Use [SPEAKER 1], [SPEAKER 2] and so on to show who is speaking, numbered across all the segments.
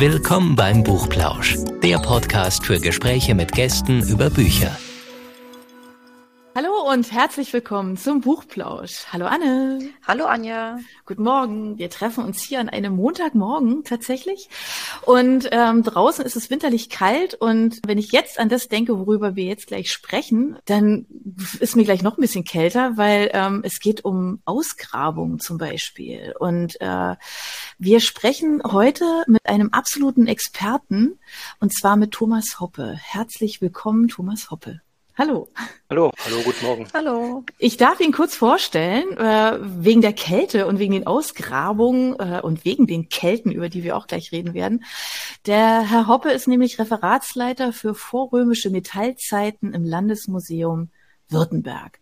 [SPEAKER 1] Willkommen beim Buchplausch, der Podcast für Gespräche mit Gästen über Bücher.
[SPEAKER 2] Und herzlich willkommen zum Buchplausch. Hallo Anne.
[SPEAKER 3] Hallo Anja.
[SPEAKER 2] Guten Morgen. Wir treffen uns hier an einem Montagmorgen tatsächlich. Und ähm, draußen ist es winterlich kalt. Und wenn ich jetzt an das denke, worüber wir jetzt gleich sprechen, dann ist mir gleich noch ein bisschen kälter, weil ähm, es geht um Ausgrabungen zum Beispiel. Und äh, wir sprechen heute mit einem absoluten Experten, und zwar mit Thomas Hoppe. Herzlich willkommen, Thomas Hoppe. Hallo.
[SPEAKER 4] Hallo, hallo, guten Morgen.
[SPEAKER 2] Hallo. Ich darf ihn kurz vorstellen, äh, wegen der Kälte und wegen den Ausgrabungen äh, und wegen den Kelten, über die wir auch gleich reden werden. Der Herr Hoppe ist nämlich Referatsleiter für vorrömische Metallzeiten im Landesmuseum Württemberg.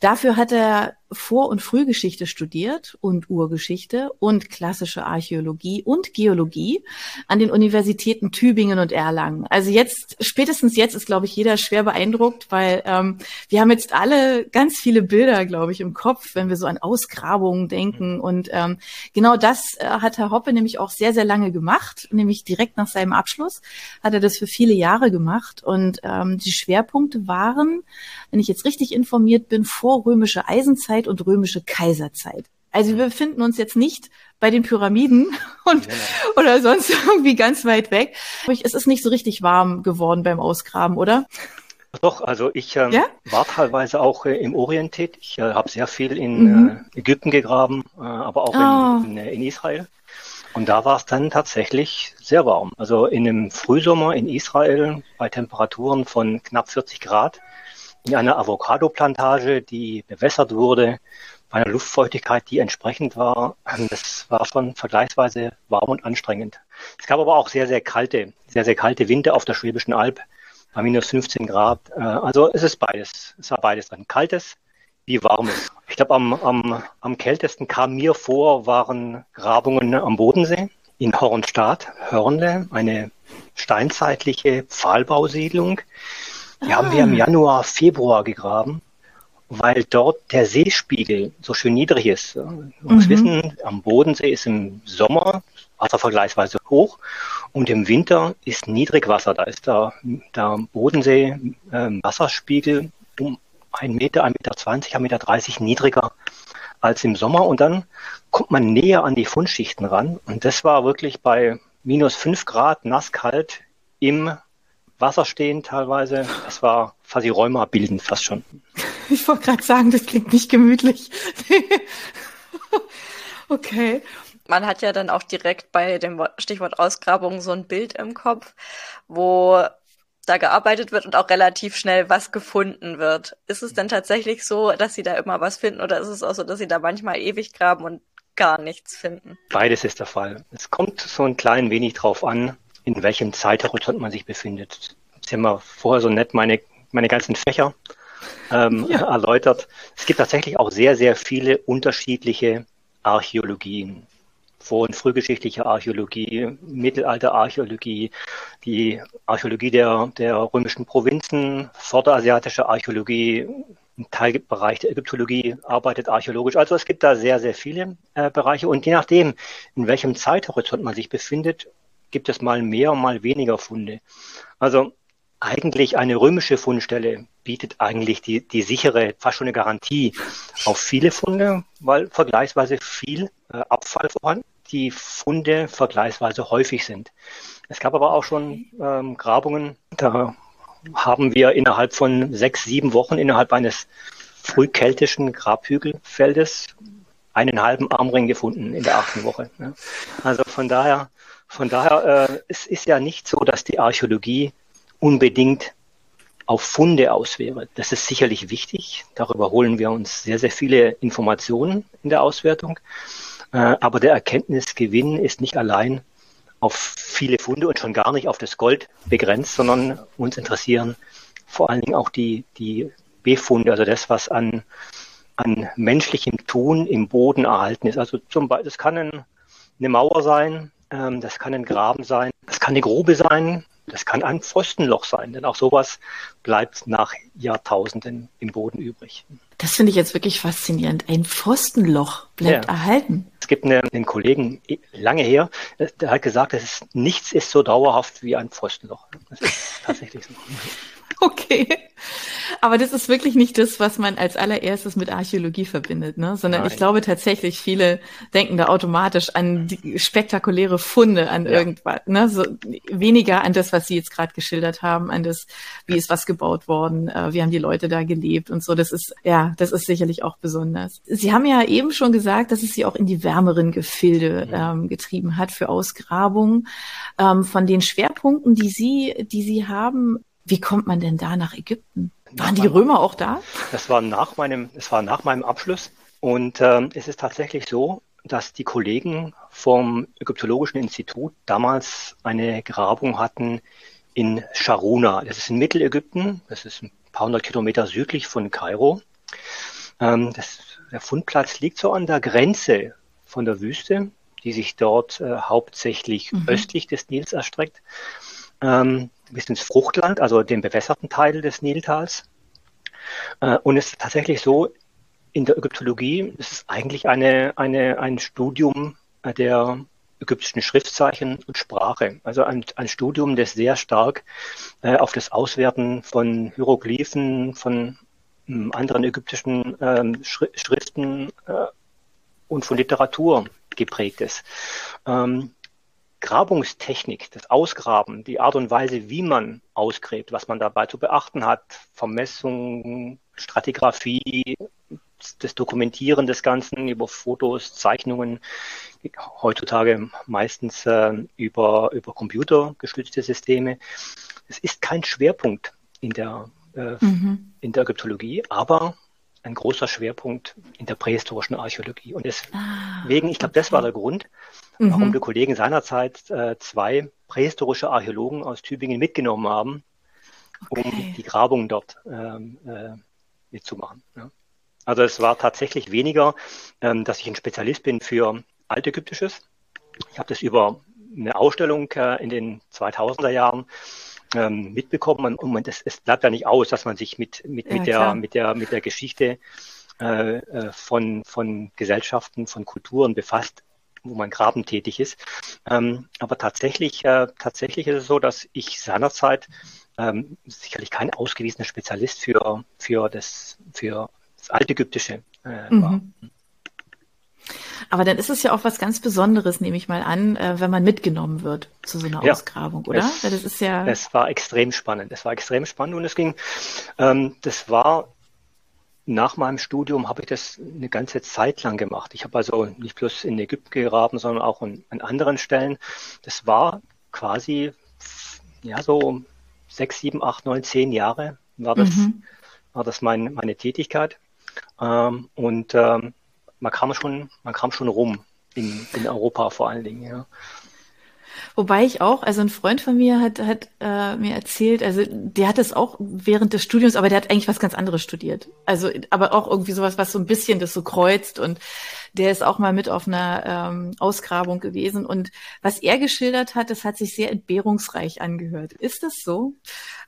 [SPEAKER 2] Dafür hat er vor- und Frühgeschichte studiert und Urgeschichte und klassische Archäologie und Geologie an den Universitäten Tübingen und Erlangen. Also jetzt, spätestens jetzt ist, glaube ich, jeder schwer beeindruckt, weil ähm, wir haben jetzt alle ganz viele Bilder, glaube ich, im Kopf, wenn wir so an Ausgrabungen denken. Und ähm, genau das äh, hat Herr Hoppe nämlich auch sehr, sehr lange gemacht, nämlich direkt nach seinem Abschluss hat er das für viele Jahre gemacht. Und ähm, die Schwerpunkte waren, wenn ich jetzt richtig informiert bin, vorrömische Eisenzeit, Kaiserzeit und römische Kaiserzeit. Also wir befinden uns jetzt nicht bei den Pyramiden und genau. oder sonst irgendwie ganz weit weg. Es ist nicht so richtig warm geworden beim Ausgraben, oder?
[SPEAKER 4] Doch, also ich ähm, ja? war teilweise auch äh, im Orient tätig. Ich äh, habe sehr viel in mhm. äh, Ägypten gegraben, äh, aber auch oh. in, in, äh, in, Israel. Und da war es dann tatsächlich sehr warm. Also in einem Frühsommer in Israel bei Temperaturen von knapp 40 Grad in einer Avocado-Plantage, die bewässert wurde, bei einer Luftfeuchtigkeit, die entsprechend war. Das war schon vergleichsweise warm und anstrengend. Es gab aber auch sehr, sehr kalte, sehr, sehr kalte Winter auf der Schwäbischen Alb bei minus 15 Grad. Äh, also es ist beides. Es war beides drin. Kaltes wie warmes. Ich glaube, am, am, am kältesten kam mir vor, waren Grabungen am Bodensee in Hornstadt, Hörnle, eine steinzeitliche Pfahlbausiedlung die haben wir im ah. Januar, Februar gegraben, weil dort der Seespiegel so schön niedrig ist. Man muss mhm. wissen, am Bodensee ist im Sommer Wasser vergleichsweise hoch und im Winter ist Niedrigwasser. Da ist der, der Bodensee äh, Wasserspiegel um ein Meter, ein Meter zwanzig, ein Meter dreißig niedriger als im Sommer und dann kommt man näher an die Fundschichten ran und das war wirklich bei minus fünf Grad nasskalt im Wasser stehen teilweise. Das war quasi Rheuma bildend fast schon.
[SPEAKER 2] Ich wollte gerade sagen, das klingt nicht gemütlich. okay.
[SPEAKER 3] Man hat ja dann auch direkt bei dem Stichwort Ausgrabung so ein Bild im Kopf, wo da gearbeitet wird und auch relativ schnell was gefunden wird. Ist es denn tatsächlich so, dass Sie da immer was finden oder ist es auch so, dass Sie da manchmal ewig graben und gar nichts finden?
[SPEAKER 4] Beides ist der Fall. Es kommt so ein klein wenig drauf an, in welchem Zeithorizont man sich befindet. Sie haben ja vorher so nett meine, meine ganzen Fächer ähm, ja. erläutert. Es gibt tatsächlich auch sehr, sehr viele unterschiedliche Archäologien. Vor- und frühgeschichtliche Archäologie, Mittelalterarchäologie, die Archäologie der, der römischen Provinzen, vorderasiatische Archäologie, im Teilbereich der Ägyptologie arbeitet archäologisch. Also es gibt da sehr, sehr viele äh, Bereiche und je nachdem, in welchem Zeithorizont man sich befindet, gibt es mal mehr, mal weniger Funde. Also eigentlich eine römische Fundstelle bietet eigentlich die, die sichere, fast schon eine Garantie auf viele Funde, weil vergleichsweise viel äh, Abfall vorhanden, die Funde vergleichsweise häufig sind. Es gab aber auch schon ähm, Grabungen, da haben wir innerhalb von sechs, sieben Wochen innerhalb eines frühkeltischen Grabhügelfeldes einen halben Armring gefunden in der achten Woche. Also von daher von daher, äh, es ist ja nicht so, dass die Archäologie unbedingt auf Funde aus wäre. Das ist sicherlich wichtig. Darüber holen wir uns sehr, sehr viele Informationen in der Auswertung. Äh, aber der Erkenntnisgewinn ist nicht allein auf viele Funde und schon gar nicht auf das Gold begrenzt, sondern uns interessieren vor allen Dingen auch die, die Befunde, also das, was an, an menschlichem Tun im Boden erhalten ist. Also zum Beispiel, das kann ein, eine Mauer sein, ähm, das kann ein Graben sein, das kann eine Grube sein, Das kann ein Pfostenloch sein, denn auch sowas bleibt nach Jahrtausenden im Boden übrig.
[SPEAKER 2] Das finde ich jetzt wirklich faszinierend. Ein Pfostenloch bleibt ja. erhalten.
[SPEAKER 4] Es gibt eine, einen Kollegen lange her, der hat gesagt, dass nichts ist so dauerhaft wie ein Pfostenloch. Das ist tatsächlich so.
[SPEAKER 2] Okay. Aber das ist wirklich nicht das, was man als allererstes mit Archäologie verbindet, ne? Sondern Nein. ich glaube tatsächlich, viele denken da automatisch an spektakuläre Funde, an ja. irgendwas, ne? So weniger an das, was Sie jetzt gerade geschildert haben, an das, wie ist was gebaut worden, äh, wie haben die Leute da gelebt und so. Das ist, ja, das ist sicherlich auch besonders. Sie haben ja eben schon gesagt, dass es Sie auch in die wärmeren Gefilde ähm, getrieben hat für Ausgrabungen. Ähm, von den Schwerpunkten, die Sie, die Sie haben, wie kommt man denn da nach Ägypten? Waren die Römer auch da?
[SPEAKER 4] Das war nach meinem, es war nach meinem Abschluss. Und ähm, es ist tatsächlich so, dass die Kollegen vom Ägyptologischen Institut damals eine Grabung hatten in Sharuna. Das ist in Mittelägypten. Das ist ein paar hundert Kilometer südlich von Kairo. Ähm, das, der Fundplatz liegt so an der Grenze von der Wüste, die sich dort äh, hauptsächlich mhm. östlich des Nils erstreckt. Ähm, bis ins Fruchtland, also den bewässerten Teil des Niltals. Äh, und es ist tatsächlich so, in der Ägyptologie ist es eigentlich eine, eine, ein Studium der ägyptischen Schriftzeichen und Sprache. Also ein, ein Studium, das sehr stark äh, auf das Auswerten von Hieroglyphen, von ähm, anderen ägyptischen ähm, Schriften äh, und von Literatur geprägt ist. Ähm, Grabungstechnik, das Ausgraben, die Art und Weise, wie man ausgräbt, was man dabei zu beachten hat, Vermessung, Stratigraphie, das Dokumentieren des Ganzen über Fotos, Zeichnungen, heutzutage meistens äh, über, über computergestützte Systeme. Es ist kein Schwerpunkt in der, äh, mhm. in der Ägyptologie, aber ein großer Schwerpunkt in der prähistorischen Archäologie. Und deswegen, ah, ich glaube, das war der Grund, mhm. warum die Kollegen seinerzeit äh, zwei prähistorische Archäologen aus Tübingen mitgenommen haben, um okay. die Grabungen dort ähm, äh, mitzumachen. Ja. Also es war tatsächlich weniger, ähm, dass ich ein Spezialist bin für Altägyptisches. Ich habe das über eine Ausstellung äh, in den 2000er Jahren ähm, mitbekommen. Und man, das, es bleibt ja nicht aus, dass man sich mit, mit, mit, der, mit, der, mit der Geschichte äh, äh, von, von Gesellschaften, von Kulturen befasst, wo man graben tätig ist. Ähm, aber tatsächlich, äh, tatsächlich ist es so, dass ich seinerzeit ähm, sicherlich kein ausgewiesener Spezialist für, für, das, für das Altägyptische äh, mhm. war.
[SPEAKER 2] Aber dann ist es ja auch was ganz Besonderes, nehme ich mal an, äh, wenn man mitgenommen wird zu so einer ja, Ausgrabung, oder?
[SPEAKER 4] Es, das ist ja. Es war extrem spannend. Es war extrem spannend und es ging, ähm, das war nach meinem Studium habe ich das eine ganze Zeit lang gemacht. Ich habe also nicht bloß in Ägypten gegraben, sondern auch an, an anderen Stellen. Das war quasi ja so sechs, sieben, acht, neun, zehn Jahre war das, mhm. war das mein, meine Tätigkeit. Ähm, und ähm, man kam schon, man kam schon rum in, in Europa vor allen Dingen, ja.
[SPEAKER 2] Wobei ich auch, also ein Freund von mir hat, hat äh, mir erzählt, also der hat es auch während des Studiums, aber der hat eigentlich was ganz anderes studiert. Also, aber auch irgendwie sowas, was so ein bisschen das so kreuzt und der ist auch mal mit auf einer ähm, Ausgrabung gewesen. Und was er geschildert hat, das hat sich sehr entbehrungsreich angehört. Ist das so?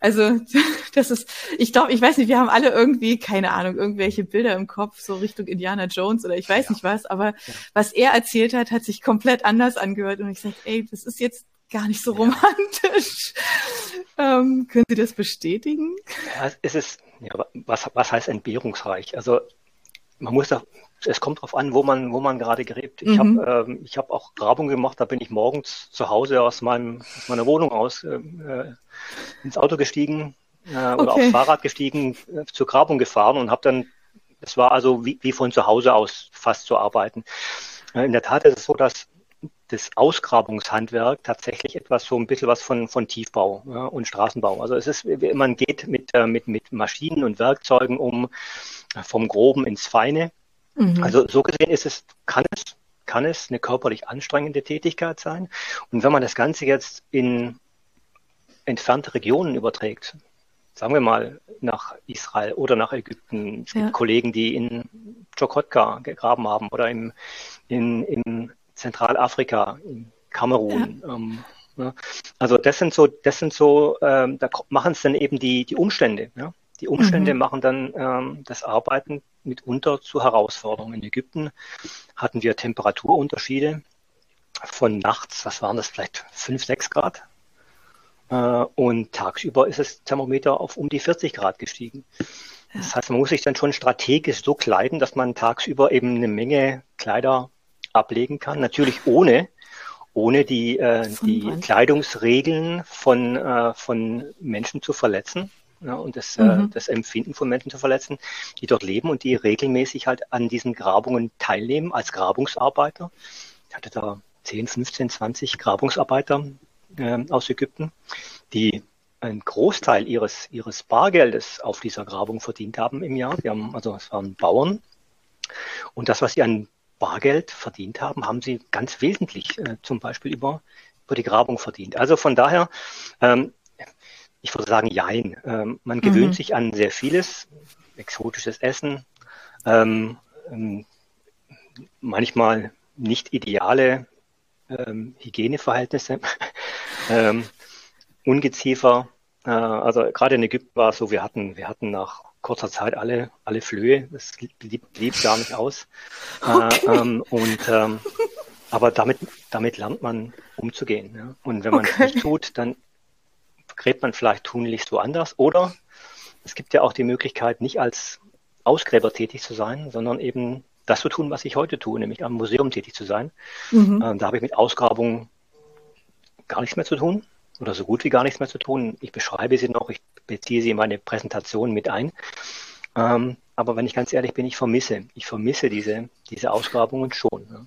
[SPEAKER 2] Also, das ist, ich glaube, ich weiß nicht, wir haben alle irgendwie, keine Ahnung, irgendwelche Bilder im Kopf, so Richtung Indiana Jones oder ich weiß ja. nicht was, aber ja. was er erzählt hat, hat sich komplett anders angehört. Und ich sage, ey, das ist jetzt gar nicht so romantisch. Ähm, können Sie das bestätigen?
[SPEAKER 4] Ja, es ist, ja, was, was heißt entbehrungsreich? Also man muss da, es kommt darauf an, wo man, wo man gerade gräbt. Ich mhm. habe ähm, ich hab auch Grabung gemacht, da bin ich morgens zu Hause aus, meinem, aus meiner Wohnung aus äh, äh ins Auto gestiegen äh, oder okay. aufs Fahrrad gestiegen, äh, zur Grabung gefahren und habe dann, das war also wie, wie von zu Hause aus fast zu arbeiten. Äh, in der Tat ist es so, dass das Ausgrabungshandwerk tatsächlich etwas so ein bisschen was von, von Tiefbau ja, und Straßenbau. Also es ist, man geht mit, äh, mit, mit Maschinen und Werkzeugen um vom Groben ins Feine. Mhm. Also so gesehen ist es, kann es, kann es eine körperlich anstrengende Tätigkeit sein. Und wenn man das Ganze jetzt in entfernte Regionen überträgt, sagen wir mal nach Israel oder nach Ägypten. Es gibt ja. Kollegen, die in Jokotka gegraben haben oder im, in, in Zentralafrika, in Kamerun, ja. ähm, Ne? Also das sind so, das sind so, ähm, da machen es dann eben die, die Umstände. Ja? Die Umstände mhm. machen dann ähm, das Arbeiten mitunter zu Herausforderungen. In Ägypten hatten wir Temperaturunterschiede von nachts, was waren das, vielleicht 5, 6 Grad. Äh, und tagsüber ist das Thermometer auf um die 40 Grad gestiegen. Das heißt, man muss sich dann schon strategisch so kleiden, dass man tagsüber eben eine Menge Kleider ablegen kann. Natürlich ohne, ohne die, äh, die Kleidungsregeln von, äh, von Menschen zu verletzen ja, und das, äh, mhm. äh, das Empfinden von Menschen zu verletzen, die dort leben und die regelmäßig halt an diesen Grabungen teilnehmen als Grabungsarbeiter. Ich hatte da 10, 15, 20 Grabungsarbeiter äh, aus Ägypten, die einen Großteil ihres, ihres Bargeldes auf dieser Grabung verdient haben im Jahr. Die haben, also es waren Bauern. Und das, was sie an Bargeld verdient haben, haben sie ganz wesentlich äh, zum Beispiel über, über die Grabung verdient. Also von daher, ähm, ich würde sagen, jein. Ähm, man gewöhnt mhm. sich an sehr vieles, exotisches Essen, ähm, ähm, manchmal nicht ideale ähm, Hygieneverhältnisse, ähm, Ungeziefer. Äh, also gerade in Ägypten war es so, wir hatten, wir hatten nach kurzer Zeit alle, alle Flöhe. Das blieb, blieb gar nicht aus. Äh, okay. Äh, ähm, und ähm, aber damit, damit lernt man umzugehen. Ja? Und wenn man es okay. nicht tut, dann gräbt man vielleicht tunlichst woanders. Oder es gibt ja auch die Möglichkeit, nicht als Ausgräber tätig zu sein, sondern eben das zu tun, was ich heute tue, nämlich am Museum tätig zu sein. Mhm. Ähm, da habe ich mit Ausgrabungen gar nichts mehr zu tun oder so gut wie gar nichts mehr zu tun. Ich beschreibe sie noch, ich beziehe sie in meine Präsentation mit ein. Ähm, aber wenn ich ganz ehrlich bin, ich vermisse, ich vermisse diese, diese Ausgrabungen schon. Ja.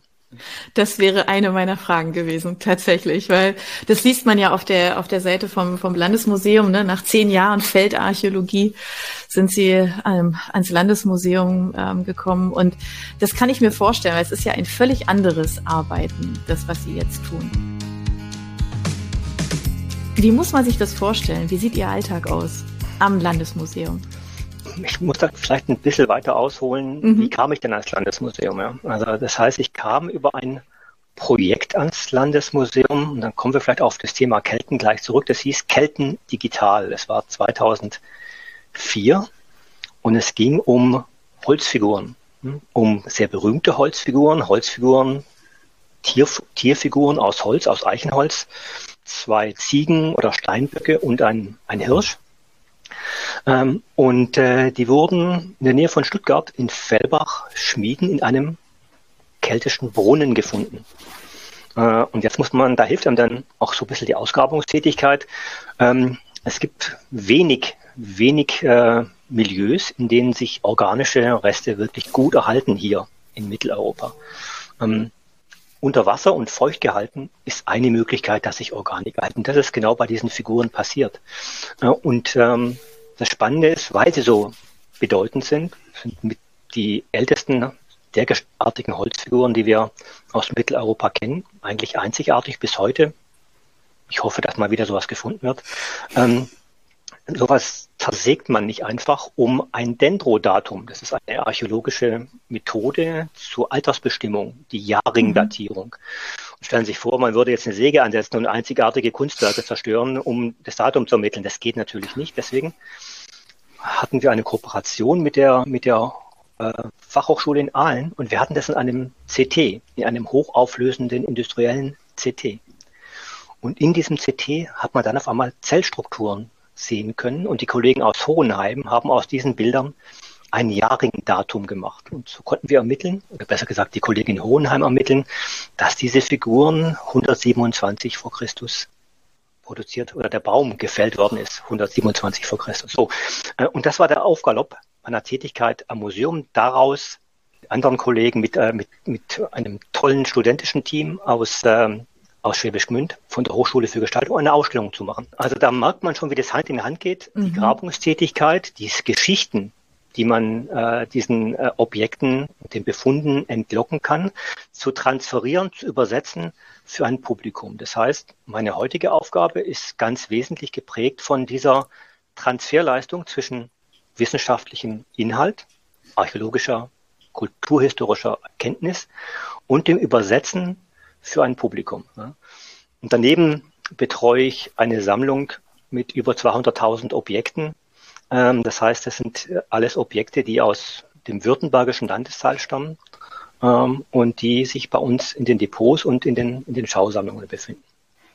[SPEAKER 2] Das wäre eine meiner Fragen gewesen, tatsächlich, weil das liest man ja auf der, auf der Seite vom, vom Landesmuseum. Ne? Nach zehn Jahren Feldarchäologie sind sie ähm, ans Landesmuseum ähm, gekommen. Und das kann ich mir vorstellen, weil es ist ja ein völlig anderes Arbeiten, das, was sie jetzt tun. Wie muss man sich das vorstellen? Wie sieht Ihr Alltag aus am Landesmuseum?
[SPEAKER 4] ich muss da vielleicht ein bisschen weiter ausholen. Mhm. Wie kam ich denn ans Landesmuseum? Ja? Also das heißt, ich kam über ein Projekt ans Landesmuseum und dann kommen wir vielleicht auf das Thema Kelten gleich zurück. Das hieß Kelten Digital. Das war 2004 und es ging um Holzfiguren, hm? um sehr berühmte Holzfiguren, Holzfiguren, Tier, Tierfiguren aus Holz, aus Eichenholz, zwei Ziegen oder Steinböcke und ein, ein Hirsch. Ähm, und äh, die wurden in der Nähe von Stuttgart in Fellbach Schmieden in einem keltischen Brunnen gefunden. Äh, und jetzt muss man, da hilft einem dann auch so ein bisschen die Ausgrabungstätigkeit. Ähm, es gibt wenig, wenig äh, Milieus, in denen sich organische Reste wirklich gut erhalten hier in Mitteleuropa. Ähm, unter Wasser und feucht gehalten ist eine Möglichkeit, dass sich Organik erhalten. Das ist genau bei diesen Figuren passiert. Und ähm, das Spannende ist, weil sie so bedeutend sind, sind mit die ältesten derartigen Holzfiguren, die wir aus Mitteleuropa kennen, eigentlich einzigartig bis heute. Ich hoffe, dass mal wieder sowas gefunden wird. Ähm, sowas zersägt man nicht einfach um ein Dendrodatum. Das ist eine archäologische Methode zur Altersbestimmung, die Jahrringdatierung. Mhm. Stellen Sie sich vor, man würde jetzt eine Säge ansetzen und einzigartige Kunstwerke zerstören, um das Datum zu ermitteln. Das geht natürlich nicht. Deswegen hatten wir eine Kooperation mit der, mit der äh, Fachhochschule in Aalen und wir hatten das in einem CT, in einem hochauflösenden industriellen CT. Und in diesem CT hat man dann auf einmal Zellstrukturen sehen können. Und die Kollegen aus Hohenheim haben aus diesen Bildern ein Jahrring-Datum gemacht. Und so konnten wir ermitteln, oder besser gesagt die Kollegen in Hohenheim ermitteln, dass diese Figuren 127 vor Christus produziert oder der Baum gefällt worden ist, 127 vor Christus. So. Äh, und das war der Aufgalopp meiner Tätigkeit am Museum. Daraus anderen Kollegen mit, äh, mit, mit einem tollen studentischen Team aus ähm, aus Schwäbisch Gmünd von der Hochschule für Gestaltung eine Ausstellung zu machen. Also da merkt man schon, wie das Hand in Hand geht. Mhm. Die Grabungstätigkeit, die Geschichten, die man äh, diesen äh, Objekten, den Befunden entlocken kann, zu transferieren, zu übersetzen für ein Publikum. Das heißt, meine heutige Aufgabe ist ganz wesentlich geprägt von dieser Transferleistung zwischen wissenschaftlichem Inhalt, archäologischer, kulturhistorischer Erkenntnis und dem Übersetzen für ein Publikum. Und daneben betreue ich eine Sammlung mit über 200.000 Objekten. Ähm, das heißt, das sind alles Objekte, die aus dem württembergischen Landesteil stammen ähm, und die sich bei uns in den Depots und in den, in den Schausammlungen befinden.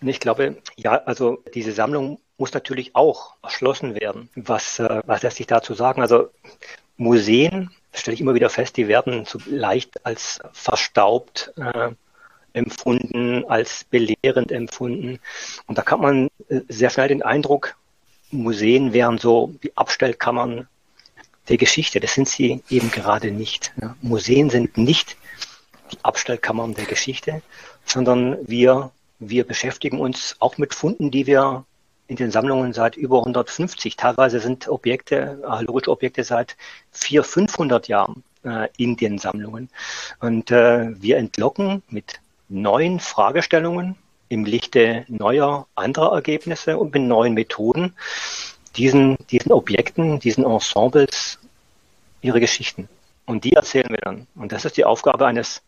[SPEAKER 4] Und ich glaube, ja, also diese Sammlung muss natürlich auch erschlossen werden. Was, äh, was lässt sich dazu sagen? Also Museen, stelle ich immer wieder fest, die werden so leicht als verstaubt äh, empfunden, als belehrend empfunden. Und da kann man äh, sehr schnell den Eindruck, Museen wären so wie Abstellkammern der Geschichte. Das sind sie eben gerade nicht. Museen sind nicht die Abstellkammern der Geschichte, sondern wir, wir beschäftigen uns auch mit Funden, die wir in den Sammlungen seit über 150. Teilweise sind Objekte, archäologische Objekte seit 400, 500 Jahren äh, in den Sammlungen. Und äh, wir entlocken mit neuen Fragestellungen im Lichte neuer anderer Ergebnisse und mit neuen Methoden diesen, diesen Objekten, diesen Ensembles ihre Geschichten. Und die erzählen wir dann. Und das ist die Aufgabe eines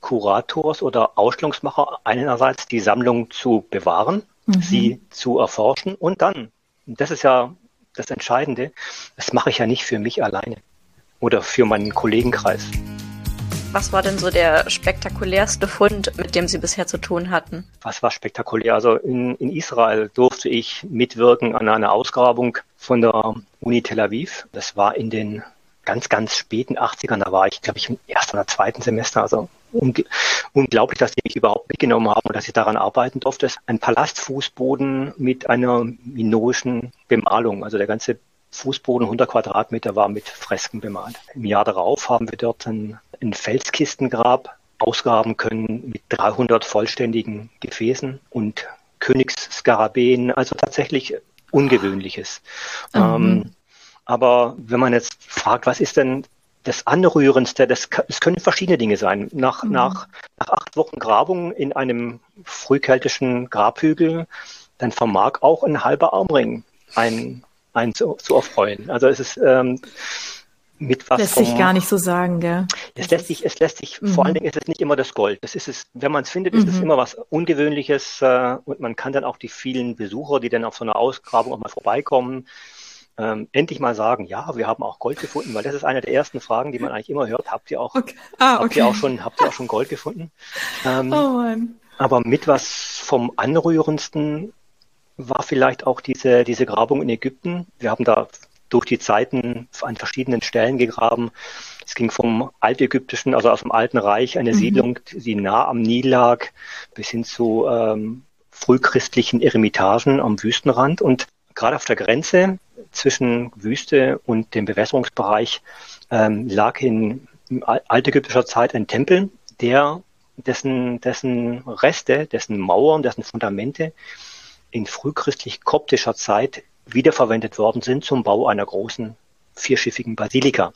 [SPEAKER 4] Kurators oder Ausstellungsmacher, einerseits die Sammlung zu bewahren, mhm. sie zu erforschen und dann, das ist ja das Entscheidende, das mache ich ja nicht für mich alleine oder für meinen Kollegenkreis.
[SPEAKER 3] Was war denn so der spektakulärste Fund, mit dem Sie bisher zu tun hatten?
[SPEAKER 4] Was war spektakulär? Also in, in Israel durfte ich mitwirken an einer Ausgrabung von der Uni Tel Aviv. Das war in den ganz, ganz späten 80ern. Da war ich, glaube ich, im ersten oder zweiten Semester. Also unglaublich, dass die mich überhaupt mitgenommen haben und dass ich daran arbeiten durfte. Ein Palastfußboden mit einer minoischen Bemalung. Also der ganze Fußboden 100 Quadratmeter war mit Fresken bemalt. Im Jahr darauf haben wir dort ein, ein Felskistengrab ausgraben können mit 300 vollständigen Gefäßen und Königsskarabäen, also tatsächlich Ungewöhnliches. Mhm. Ähm, aber wenn man jetzt fragt, was ist denn das Anrührendste, das, das können verschiedene Dinge sein. Nach, mhm. nach, nach acht Wochen Grabung in einem frühkeltischen Grabhügel, dann vermag auch ein halber Armring ein, ein zu, zu erfreuen. Also es ist ähm, mit was.
[SPEAKER 2] Lässt vom, sich gar nicht so sagen, gell?
[SPEAKER 4] Es lässt sich, es lässt sich, mhm. vor allen Dingen ist es nicht immer das Gold. Das ist es, wenn man es findet, ist mhm. es immer was Ungewöhnliches äh, und man kann dann auch die vielen Besucher, die dann auf so einer Ausgrabung auch mal vorbeikommen, ähm, endlich mal sagen, ja, wir haben auch Gold gefunden, weil das ist eine der ersten Fragen, die man eigentlich immer hört. Habt ihr auch, okay. ah, okay. habt ihr auch schon, habt ihr auch schon Gold gefunden? Ähm, oh Mann. Aber mit was vom Anrührendsten war vielleicht auch diese, diese Grabung in Ägypten. Wir haben da durch die Zeiten an verschiedenen Stellen gegraben. Es ging vom altägyptischen, also aus dem Alten Reich, eine mhm. Siedlung, die nah am Nil lag, bis hin zu ähm, frühchristlichen Eremitagen am Wüstenrand. Und gerade auf der Grenze zwischen Wüste und dem Bewässerungsbereich ähm, lag in altägyptischer Zeit ein Tempel, der dessen, dessen Reste, dessen Mauern, dessen Fundamente in frühchristlich-koptischer Zeit wiederverwendet worden sind zum Bau einer großen vierschiffigen Basilika.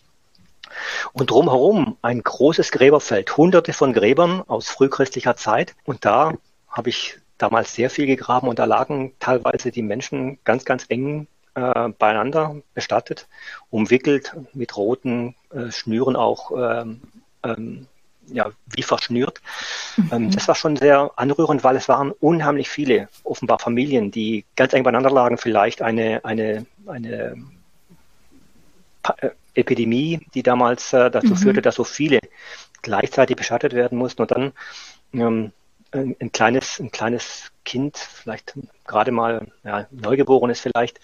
[SPEAKER 4] Und drumherum ein großes Gräberfeld, hunderte von Gräbern aus frühchristlicher Zeit. Und da habe ich damals sehr viel gegraben und da lagen teilweise die Menschen ganz, ganz eng äh, beieinander bestattet, umwickelt mit roten äh, Schnüren auch ähm, ähm, ja, wie verschnürt. Mhm. Ähm, das war schon sehr anrührend, weil es waren unheimlich viele, offenbar Familien, die ganz eng beieinander lagen, vielleicht eine, eine, eine äh, Epidemie, die damals äh, dazu mhm. führte, dass so viele gleichzeitig beschattet werden mussten und dann ähm, ein, ein, kleines, ein kleines Kind, vielleicht gerade mal ja, Neugeborenes vielleicht,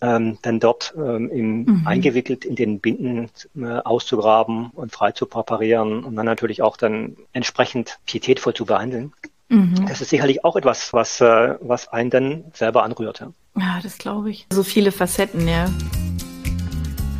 [SPEAKER 4] ähm, dann dort ähm, im, mhm. eingewickelt in den Binden äh, auszugraben und frei zu präparieren und dann natürlich auch dann entsprechend pietätvoll zu behandeln. Mhm. Das ist sicherlich auch etwas, was, äh, was einen dann selber anrührt.
[SPEAKER 2] Ja, ja das glaube ich. So viele Facetten, ja.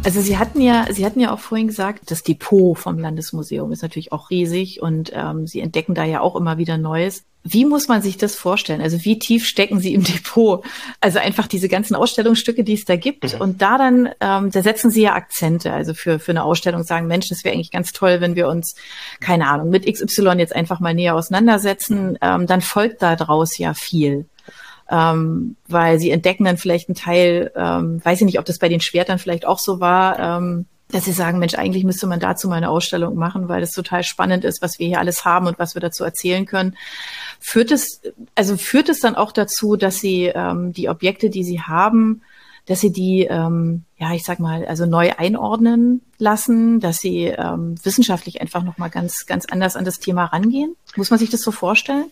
[SPEAKER 2] Also Sie hatten ja, Sie hatten ja auch vorhin gesagt, das Depot vom Landesmuseum ist natürlich auch riesig und ähm, Sie entdecken da ja auch immer wieder Neues. Wie muss man sich das vorstellen? Also wie tief stecken Sie im Depot? Also einfach diese ganzen Ausstellungsstücke, die es da gibt. Mhm. Und da dann, ähm, da setzen Sie ja Akzente. Also für, für eine Ausstellung sagen, Mensch, das wäre eigentlich ganz toll, wenn wir uns, keine Ahnung, mit XY jetzt einfach mal näher auseinandersetzen. Ähm, dann folgt da draus ja viel ähm, weil sie entdecken dann vielleicht einen Teil, ähm, weiß ich nicht, ob das bei den Schwertern vielleicht auch so war, ähm, dass sie sagen, Mensch, eigentlich müsste man dazu mal eine Ausstellung machen, weil es total spannend ist, was wir hier alles haben und was wir dazu erzählen können. Führt es, also führt es dann auch dazu, dass sie ähm, die Objekte, die sie haben, dass sie die, ähm, ja, ich sag mal, also neu einordnen lassen, dass sie ähm, wissenschaftlich einfach nochmal ganz, ganz anders an das Thema rangehen? Muss man sich das so vorstellen?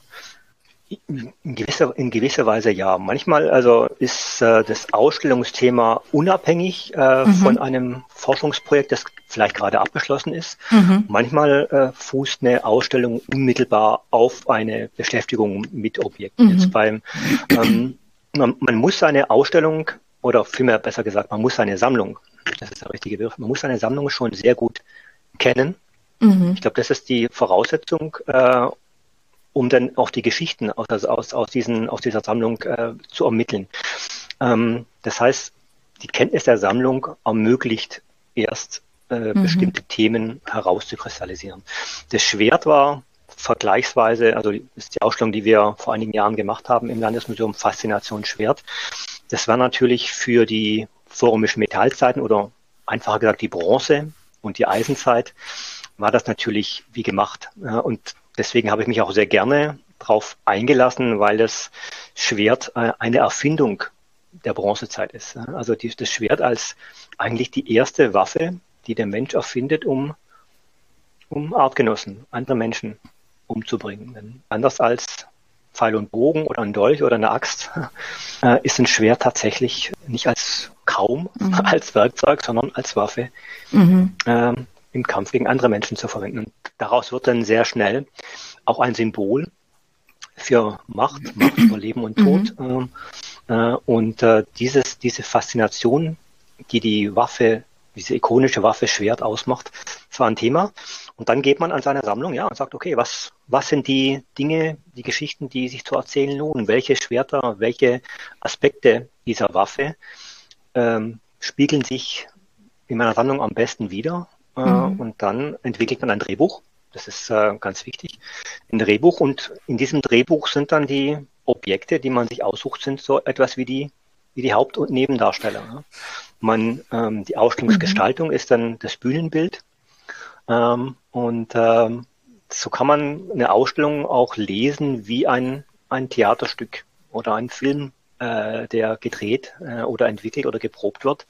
[SPEAKER 4] In gewisser, in gewisser Weise ja. Manchmal also ist äh, das Ausstellungsthema unabhängig äh, mhm. von einem Forschungsprojekt, das vielleicht gerade abgeschlossen ist. Mhm. Manchmal äh, fußt eine Ausstellung unmittelbar auf eine Beschäftigung mit Objekten. Mhm. Jetzt beim, ähm, man, man, muss seine Ausstellung oder vielmehr besser gesagt, man muss seine Sammlung, das ist der richtige Begriff, man muss seine Sammlung schon sehr gut kennen. Mhm. Ich glaube, das ist die Voraussetzung, äh, um dann auch die Geschichten aus, aus, aus, diesen, aus dieser Sammlung äh, zu ermitteln. Ähm, das heißt, die Kenntnis der Sammlung ermöglicht erst äh, mhm. bestimmte Themen herauszukristallisieren. Das Schwert war vergleichsweise, also ist die Ausstellung, die wir vor einigen Jahren gemacht haben im Landesmuseum Faszination Schwert. Das war natürlich für die vorrömischen Metallzeiten oder einfacher gesagt die Bronze und die Eisenzeit war das natürlich wie gemacht. Und deswegen habe ich mich auch sehr gerne darauf eingelassen, weil das Schwert äh, eine Erfindung der Bronzezeit ist. Also das Schwert als eigentlich die erste Waffe, die der Mensch erfindet, um, um Artgenossen, andere Menschen umzubringen. Denn anders als Pfeil und Bogen oder ein Dolch oder eine Axt äh, ist ein Schwert tatsächlich nicht als kaum mhm. als Werkzeug, sondern als Waffe mhm. ähm, im Kampf gegen andere Menschen zu verwenden. Und daraus wird dann sehr schnell auch ein Symbol für Macht, Macht über Leben und Tod. Mhm. Äh, und äh, dieses, diese Faszination, die die Waffe, diese ikonische Waffe Schwert ausmacht, war ein Thema. Und dann geht man an seine Sammlung, ja, und sagt, okay, was, was sind die Dinge, die Geschichten, die sich zu erzählen lohnen? Welche Schwerter, welche Aspekte dieser Waffe ähm, spiegeln sich in meiner Sammlung am besten wieder? Äh, mhm. Und dann entwickelt man ein Drehbuch. Das ist äh, ganz wichtig. Ein Drehbuch und in diesem Drehbuch sind dann die Objekte, die man sich aussucht, sind so etwas wie die, wie die Haupt- und Nebendarsteller. Man, ähm, die Ausstellungsgestaltung mhm. ist dann das Bühnenbild. Ähm, und ähm, so kann man eine Ausstellung auch lesen wie ein, ein Theaterstück oder ein Film, äh, der gedreht äh, oder entwickelt oder geprobt wird.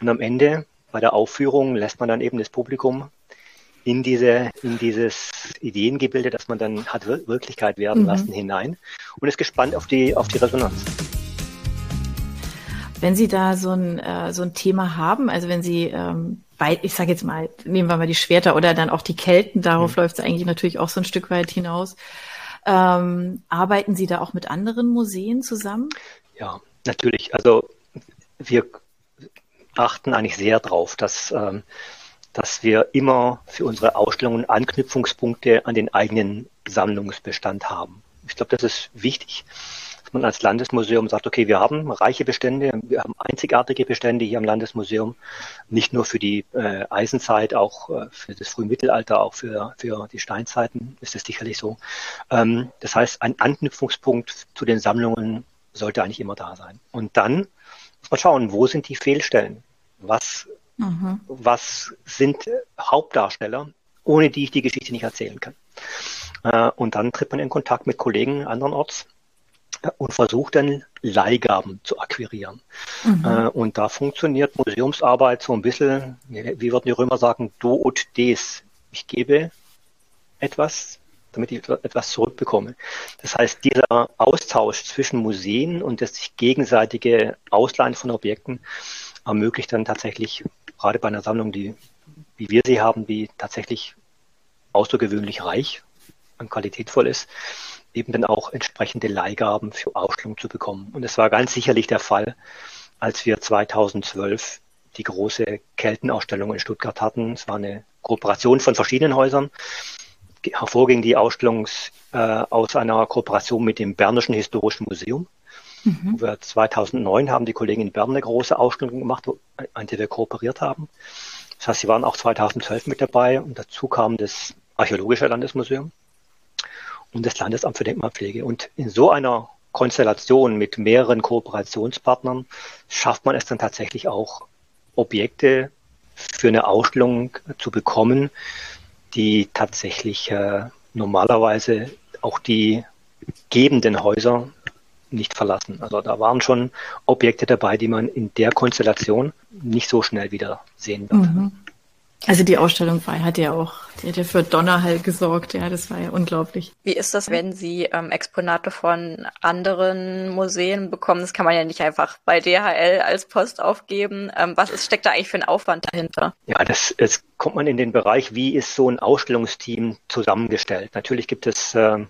[SPEAKER 4] Und am Ende bei der Aufführung lässt man dann eben das Publikum in diese, in dieses Ideengebilde, das man dann hat Wirklichkeit werden mhm. lassen, hinein und ist gespannt auf die, auf die Resonanz.
[SPEAKER 2] Wenn Sie da so ein, äh, so ein Thema haben, also wenn Sie ähm, bei, ich sage jetzt mal, nehmen wir mal die Schwerter oder dann auch die Kelten, darauf mhm. läuft es eigentlich natürlich auch so ein Stück weit hinaus. Ähm, arbeiten Sie da auch mit anderen Museen zusammen?
[SPEAKER 4] Ja, natürlich. Also wir achten eigentlich sehr darauf, dass, ähm, dass wir immer für unsere Ausstellungen Anknüpfungspunkte an den eigenen Sammlungsbestand haben. Ich glaube, das ist wichtig, dass man als Landesmuseum sagt, okay, wir haben reiche Bestände, wir haben einzigartige Bestände hier am Landesmuseum, nicht nur für die äh, Eisenzeit, auch äh, für das Frühmittelalter, auch für, für die Steinzeiten ist es sicherlich so. Ähm, das heißt, ein Anknüpfungspunkt zu den Sammlungen sollte eigentlich immer da sein. Und dann muss man schauen, wo sind die Fehlstellen? Was, mhm. was sind Hauptdarsteller, ohne die ich die Geschichte nicht erzählen kann? Äh, und dann tritt man in Kontakt mit Kollegen andernorts äh, und versucht dann Leihgaben zu akquirieren. Mhm. Äh, und da funktioniert Museumsarbeit so ein bisschen, wie würden die Römer sagen, do ut des. Ich gebe etwas, damit ich etwas zurückbekomme. Das heißt, dieser Austausch zwischen Museen und das sich gegenseitige Ausleihen von Objekten ermöglicht dann tatsächlich, gerade bei einer Sammlung, die, wie wir sie haben, die tatsächlich außergewöhnlich reich und qualitätvoll ist, eben dann auch entsprechende Leihgaben für Ausstellungen zu bekommen. Und es war ganz sicherlich der Fall, als wir 2012 die große Keltenausstellung in Stuttgart hatten. Es war eine Kooperation von verschiedenen Häusern hervorging die Ausstellung äh, aus einer Kooperation mit dem Bernischen Historischen Museum. Mhm. Wir 2009 haben die Kollegen in Bern eine große Ausstellung gemacht, an der wir kooperiert haben. Das heißt, sie waren auch 2012 mit dabei und dazu kam das Archäologische Landesmuseum und das Landesamt für Denkmalpflege. Und in so einer Konstellation mit mehreren Kooperationspartnern schafft man es dann tatsächlich auch, Objekte für eine Ausstellung zu bekommen, die tatsächlich äh, normalerweise auch die gebenden Häuser nicht verlassen. Also da waren schon Objekte dabei, die man in der Konstellation nicht so schnell wieder sehen wird. Mhm.
[SPEAKER 2] Also die Ausstellung war, hat ja auch, die hat ja für Donnerhall gesorgt, ja, das war ja unglaublich.
[SPEAKER 3] Wie ist das, wenn Sie ähm, Exponate von anderen Museen bekommen? Das kann man ja nicht einfach bei DHL als Post aufgeben. Ähm, was ist, steckt da eigentlich für ein Aufwand dahinter?
[SPEAKER 4] Ja, das, das kommt man in den Bereich, wie ist so ein Ausstellungsteam zusammengestellt? Natürlich gibt es äh,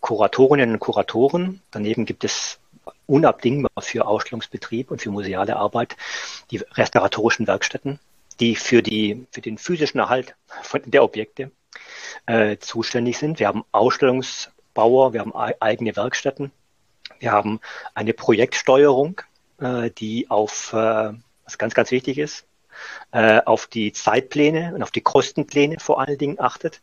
[SPEAKER 4] Kuratorinnen und Kuratoren, daneben gibt es unabdingbar für Ausstellungsbetrieb und für museale Arbeit die restauratorischen Werkstätten die für, die, für den physischen Erhalt von der Objekte äh, zuständig sind. Wir haben Ausstellungsbauer, wir haben eigene Werkstätten, wir haben eine Projektsteuerung, äh, die auf, äh, was ganz, ganz wichtig ist, äh, auf die Zeitpläne und auf die Kostenpläne vor allen Dingen achtet.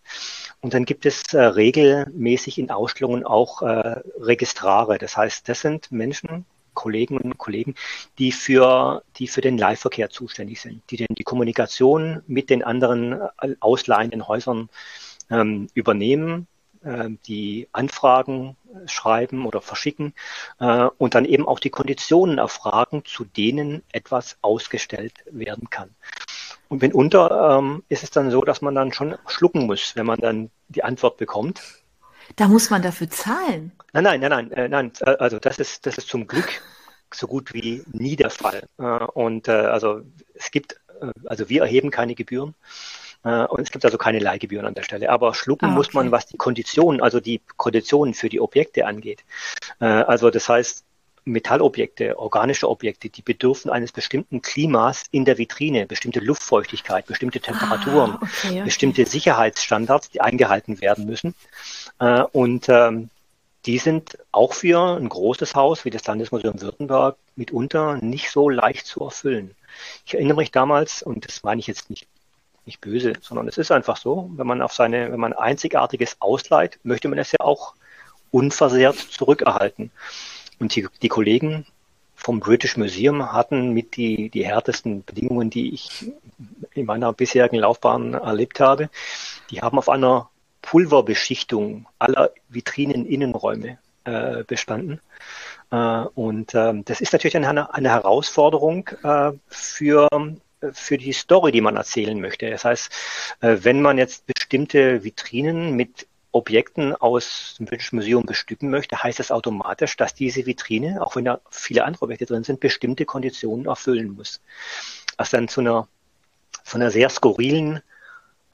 [SPEAKER 4] Und dann gibt es äh, regelmäßig in Ausstellungen auch äh, Registrare. Das heißt, das sind Menschen, Kollegen und Kollegen, die für, die für den Leihverkehr zuständig sind, die denn die Kommunikation mit den anderen äh, ausleihenden Häusern ähm, übernehmen, die Anfragen äh, schreiben oder verschicken äh, und dann eben auch die Konditionen erfragen, zu denen etwas ausgestellt werden kann. Und wenn unter ähm, ist es dann so, dass man dann schon schlucken muss, wenn man dann die Antwort bekommt.
[SPEAKER 2] Da muss man dafür zahlen.
[SPEAKER 4] Nein, nein, nein, nein, äh, nein. Äh, also das ist, das ist zum Glück so gut wie nie der Fall. Äh, und äh, also es gibt, also wir erheben keine Gebühren. Äh, und es gibt also keine Leihgebühren an der Stelle. Aber schlucken ah, okay. muss man, was die Konditionen, also die Konditionen für die Objekte angeht. Äh, also das heißt, Metallobjekte, organische Objekte, die bedürfen eines bestimmten Klimas in der Vitrine, bestimmte Luftfeuchtigkeit, bestimmte Temperaturen, ah, okay, okay. bestimmte Sicherheitsstandards, die eingehalten werden müssen. Äh, und ähm, die sind auch für ein großes Haus wie das Landesmuseum Württemberg mitunter nicht so leicht zu erfüllen. Ich erinnere mich damals, und das meine ich jetzt nicht, nicht böse, sondern es ist einfach so, wenn man auf seine, wenn man einzigartiges ausleiht, möchte man es ja auch unversehrt zurückerhalten. Und die, die Kollegen vom British Museum hatten mit die, die härtesten Bedingungen, die ich in meiner bisherigen Laufbahn erlebt habe. Die haben auf einer Pulverbeschichtung aller Vitrinen-Innenräume äh, bestanden. Äh, und äh, das ist natürlich eine, eine Herausforderung äh, für für die Story, die man erzählen möchte. Das heißt, äh, wenn man jetzt bestimmte Vitrinen mit Objekten aus dem Museum bestücken möchte, heißt das automatisch, dass diese Vitrine, auch wenn da viele andere Objekte drin sind, bestimmte Konditionen erfüllen muss. Was dann zu einer, zu einer sehr skurrilen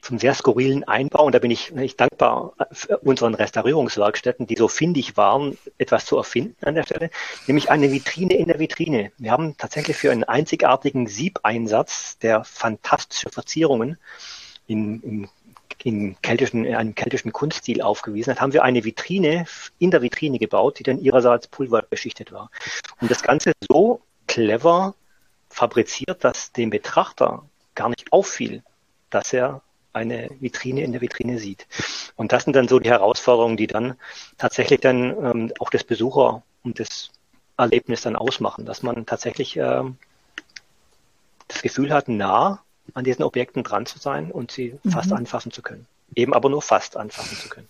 [SPEAKER 4] zum sehr skurrilen Einbau. Und da bin ich, ich dankbar unseren Restaurierungswerkstätten, die so findig waren, etwas zu erfinden an der Stelle, nämlich eine Vitrine in der Vitrine. Wir haben tatsächlich für einen einzigartigen Siebeinsatz, der fantastische Verzierungen in, in in, keltischen, in einem keltischen Kunststil aufgewiesen hat, haben wir eine Vitrine in der Vitrine gebaut, die dann ihrerseits pulverbeschichtet war. Und das Ganze so clever fabriziert, dass dem Betrachter gar nicht auffiel, dass er eine Vitrine in der Vitrine sieht. Und das sind dann so die Herausforderungen, die dann tatsächlich dann ähm, auch das Besucher und das Erlebnis dann ausmachen, dass man tatsächlich ähm, das Gefühl hat, nah an diesen Objekten dran zu sein und sie mhm. fast anfassen zu können. Eben aber nur fast anfassen zu können.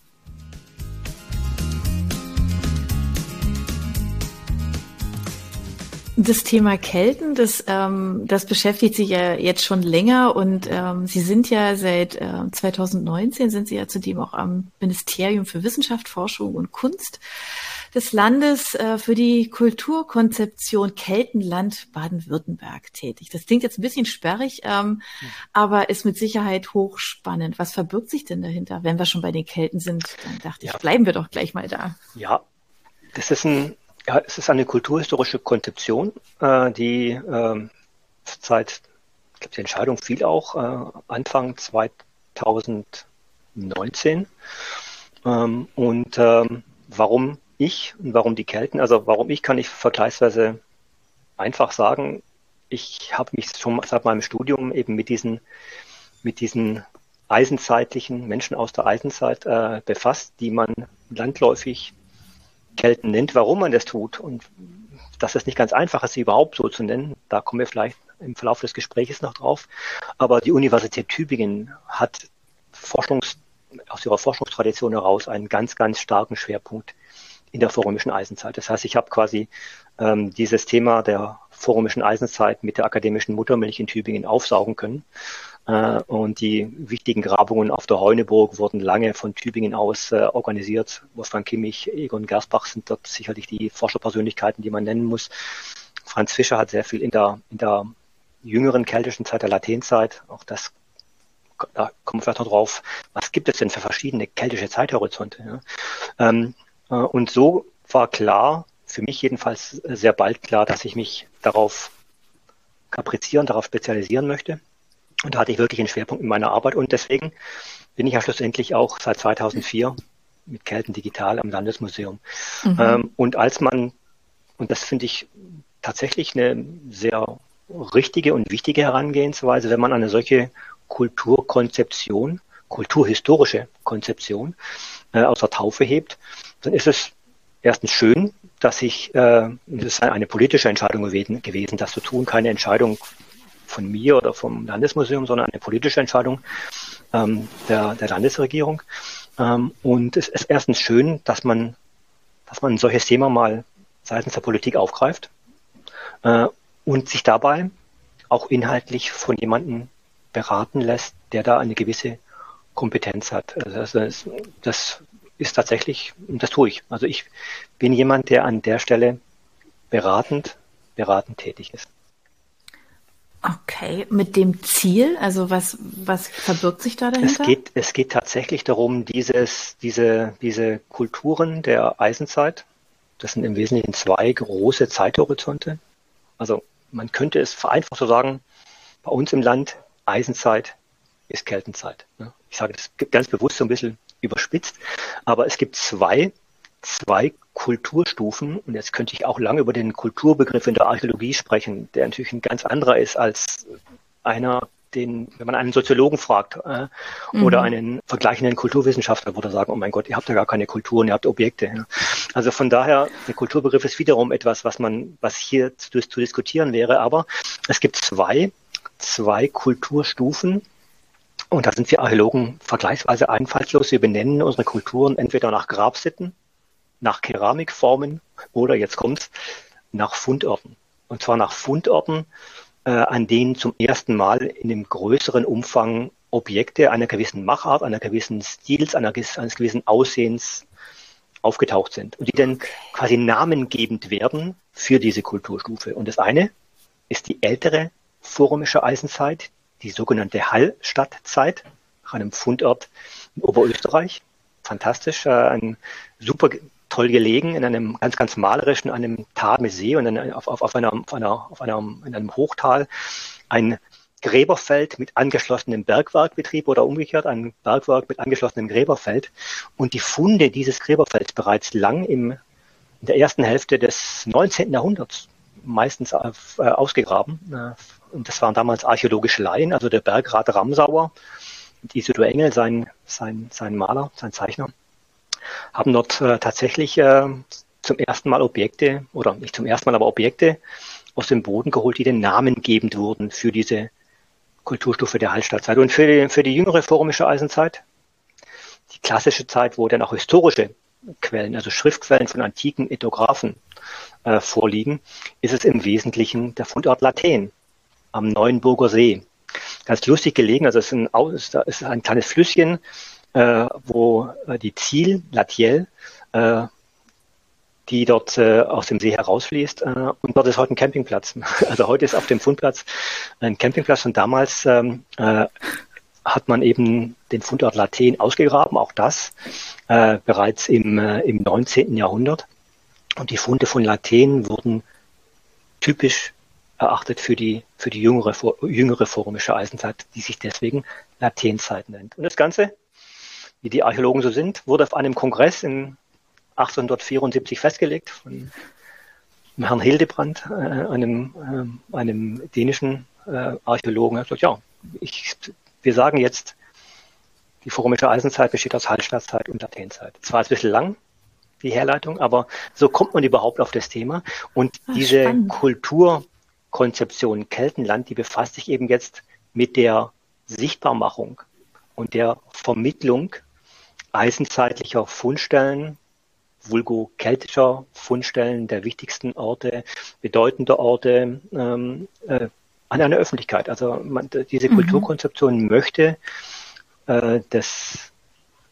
[SPEAKER 2] Das Thema Kelten, das, ähm, das beschäftigt Sie ja jetzt schon länger und ähm, Sie sind ja seit äh, 2019 sind Sie ja zudem auch am Ministerium für Wissenschaft, Forschung und Kunst des Landes äh, für die Kulturkonzeption Keltenland Baden-Württemberg tätig. Das klingt jetzt ein bisschen sperrig, ähm, mhm. aber ist mit Sicherheit hochspannend. Was verbirgt sich denn dahinter? Wenn wir schon bei den Kelten sind, dann dachte ja. ich, bleiben wir doch gleich mal da.
[SPEAKER 4] Ja, das ist ein ja, es ist eine kulturhistorische Konzeption, äh, die äh, seit, ich glaube, die Entscheidung fiel auch äh, Anfang 2019. Ähm, und ähm, warum ich und warum die Kelten, also warum ich, kann ich vergleichsweise einfach sagen, ich habe mich schon seit meinem Studium eben mit diesen, mit diesen eisenzeitlichen Menschen aus der Eisenzeit äh, befasst, die man landläufig Kelten nennt, warum man das tut und dass es nicht ganz einfach ist, sie überhaupt so zu nennen, da kommen wir vielleicht im Verlauf des Gesprächs noch drauf. Aber die Universität Tübingen hat Forschungs, aus ihrer Forschungstradition heraus einen ganz, ganz starken Schwerpunkt in der vorrömischen Eisenzeit. Das heißt, ich habe quasi ähm, dieses Thema der vorrömischen Eisenzeit mit der akademischen Muttermilch in Tübingen aufsaugen können. Äh, und die wichtigen Grabungen auf der Heuneburg wurden lange von Tübingen aus äh, organisiert. Wolfgang Kimmich, Egon Gersbach sind dort sicherlich die Forscherpersönlichkeiten, die man nennen muss. Franz Fischer hat sehr viel in der, in der jüngeren keltischen Zeit, der Latenzeit, auch das da kommen wir vielleicht noch drauf, was gibt es denn für verschiedene keltische Zeithorizonte? Ja? Ähm, äh, und so war klar, für mich jedenfalls sehr bald klar, dass ich mich darauf kaprizieren, darauf spezialisieren möchte. Und da hatte ich wirklich einen Schwerpunkt in meiner Arbeit und deswegen bin ich ja schlussendlich auch seit 2004 mit Kelten Digital am Landesmuseum. Mhm. Ähm, und als man, und das finde ich tatsächlich eine sehr richtige und wichtige Herangehensweise, wenn man eine solche Kulturkonzeption, kulturhistorische Konzeption äh, aus der Taufe hebt, dann ist es erstens schön, dass ich, äh, das ist eine politische Entscheidung gewesen, gewesen, das zu tun, keine Entscheidung von mir oder vom Landesmuseum, sondern eine politische Entscheidung ähm, der, der Landesregierung. Ähm, und es ist erstens schön, dass man, dass man ein solches Thema mal seitens der Politik aufgreift äh, und sich dabei auch inhaltlich von jemandem beraten lässt, der da eine gewisse Kompetenz hat. Also das, das ist tatsächlich, und das tue ich. Also ich bin jemand, der an der Stelle beratend, beratend tätig ist.
[SPEAKER 2] Okay, mit dem Ziel, also was, was verbirgt sich da dahinter?
[SPEAKER 4] Es geht, es geht tatsächlich darum, dieses, diese, diese Kulturen der Eisenzeit, das sind im Wesentlichen zwei große Zeithorizonte. Also man könnte es vereinfacht so sagen, bei uns im Land Eisenzeit ist Keltenzeit. Ich sage das ganz bewusst so ein bisschen überspitzt, aber es gibt zwei zwei Kulturstufen. Und jetzt könnte ich auch lange über den Kulturbegriff in der Archäologie sprechen, der natürlich ein ganz anderer ist als einer, den, wenn man einen Soziologen fragt äh, mhm. oder einen vergleichenden Kulturwissenschaftler, würde er sagen, oh mein Gott, ihr habt ja gar keine Kulturen, ihr habt Objekte. Ja. Also von daher, der Kulturbegriff ist wiederum etwas, was man, was hier zu, zu diskutieren wäre. Aber es gibt zwei, zwei Kulturstufen, und da sind wir Archäologen vergleichsweise einfallslos. Wir benennen unsere Kulturen entweder nach Grabsitten nach Keramikformen oder jetzt kommt's nach Fundorten. Und zwar nach Fundorten, äh, an denen zum ersten Mal in einem größeren Umfang Objekte einer gewissen Machart, einer gewissen Stils, einer, eines gewissen Aussehens aufgetaucht sind und die dann quasi namengebend werden für diese Kulturstufe. Und das eine ist die ältere vorrömische Eisenzeit, die sogenannte Hallstattzeit, nach einem Fundort in Oberösterreich. Fantastisch, äh, ein super toll gelegen in einem ganz, ganz malerischen, einem Tal mit See und auf, auf, auf, einer, auf, einer, auf einem, in einem Hochtal ein Gräberfeld mit angeschlossenem Bergwerkbetrieb oder umgekehrt ein Bergwerk mit angeschlossenem Gräberfeld. Und die Funde dieses Gräberfelds bereits lang im, in der ersten Hälfte des 19. Jahrhunderts meistens äh, ausgegraben. Äh, und das waren damals archäologische Laien, also der Bergrat Ramsauer, Isidor Engel, sein, sein, sein Maler, sein Zeichner haben dort äh, tatsächlich äh, zum ersten Mal Objekte, oder nicht zum ersten Mal, aber Objekte aus dem Boden geholt, die den Namen gebend wurden für diese Kulturstufe der Hallstattzeit. Und für die, für die jüngere forumische Eisenzeit, die klassische Zeit, wo dann auch historische Quellen, also Schriftquellen von antiken Ethographen äh, vorliegen, ist es im Wesentlichen der Fundort Lathen am Neuenburger See. Ganz lustig gelegen, also es ist ein, es ist ein kleines Flüsschen, wo äh, die Ziel, Latiel, äh, die dort äh, aus dem See herausfließt. Äh, und dort ist heute ein Campingplatz. Also heute ist auf dem Fundplatz ein Campingplatz und damals ähm, äh, hat man eben den Fundort Lathen ausgegraben, auch das äh, bereits im, äh, im 19. Jahrhundert. Und die Funde von Lathen wurden typisch erachtet für die, für die jüngere, jüngere formische Eisenzeit, die sich deswegen Lathenzeit nennt. Und das Ganze wie die Archäologen so sind, wurde auf einem Kongress in 1874 festgelegt von Herrn Hildebrand, äh, einem, äh, einem dänischen äh, Archäologen. Er hat gesagt, ja, ich, wir sagen jetzt, die formische Eisenzeit besteht aus Hallstattzeit und Latenzeit. Zwar ein bisschen lang, die Herleitung, aber so kommt man überhaupt auf das Thema. Und Ach, diese spannend. Kultur, Kulturkonzeption Keltenland, die befasst sich eben jetzt mit der Sichtbarmachung und der Vermittlung eisenzeitlicher Fundstellen, vulgo keltischer Fundstellen der wichtigsten Orte, bedeutender Orte ähm, äh, an eine Öffentlichkeit. Also man, diese mhm. Kulturkonzeption möchte äh, das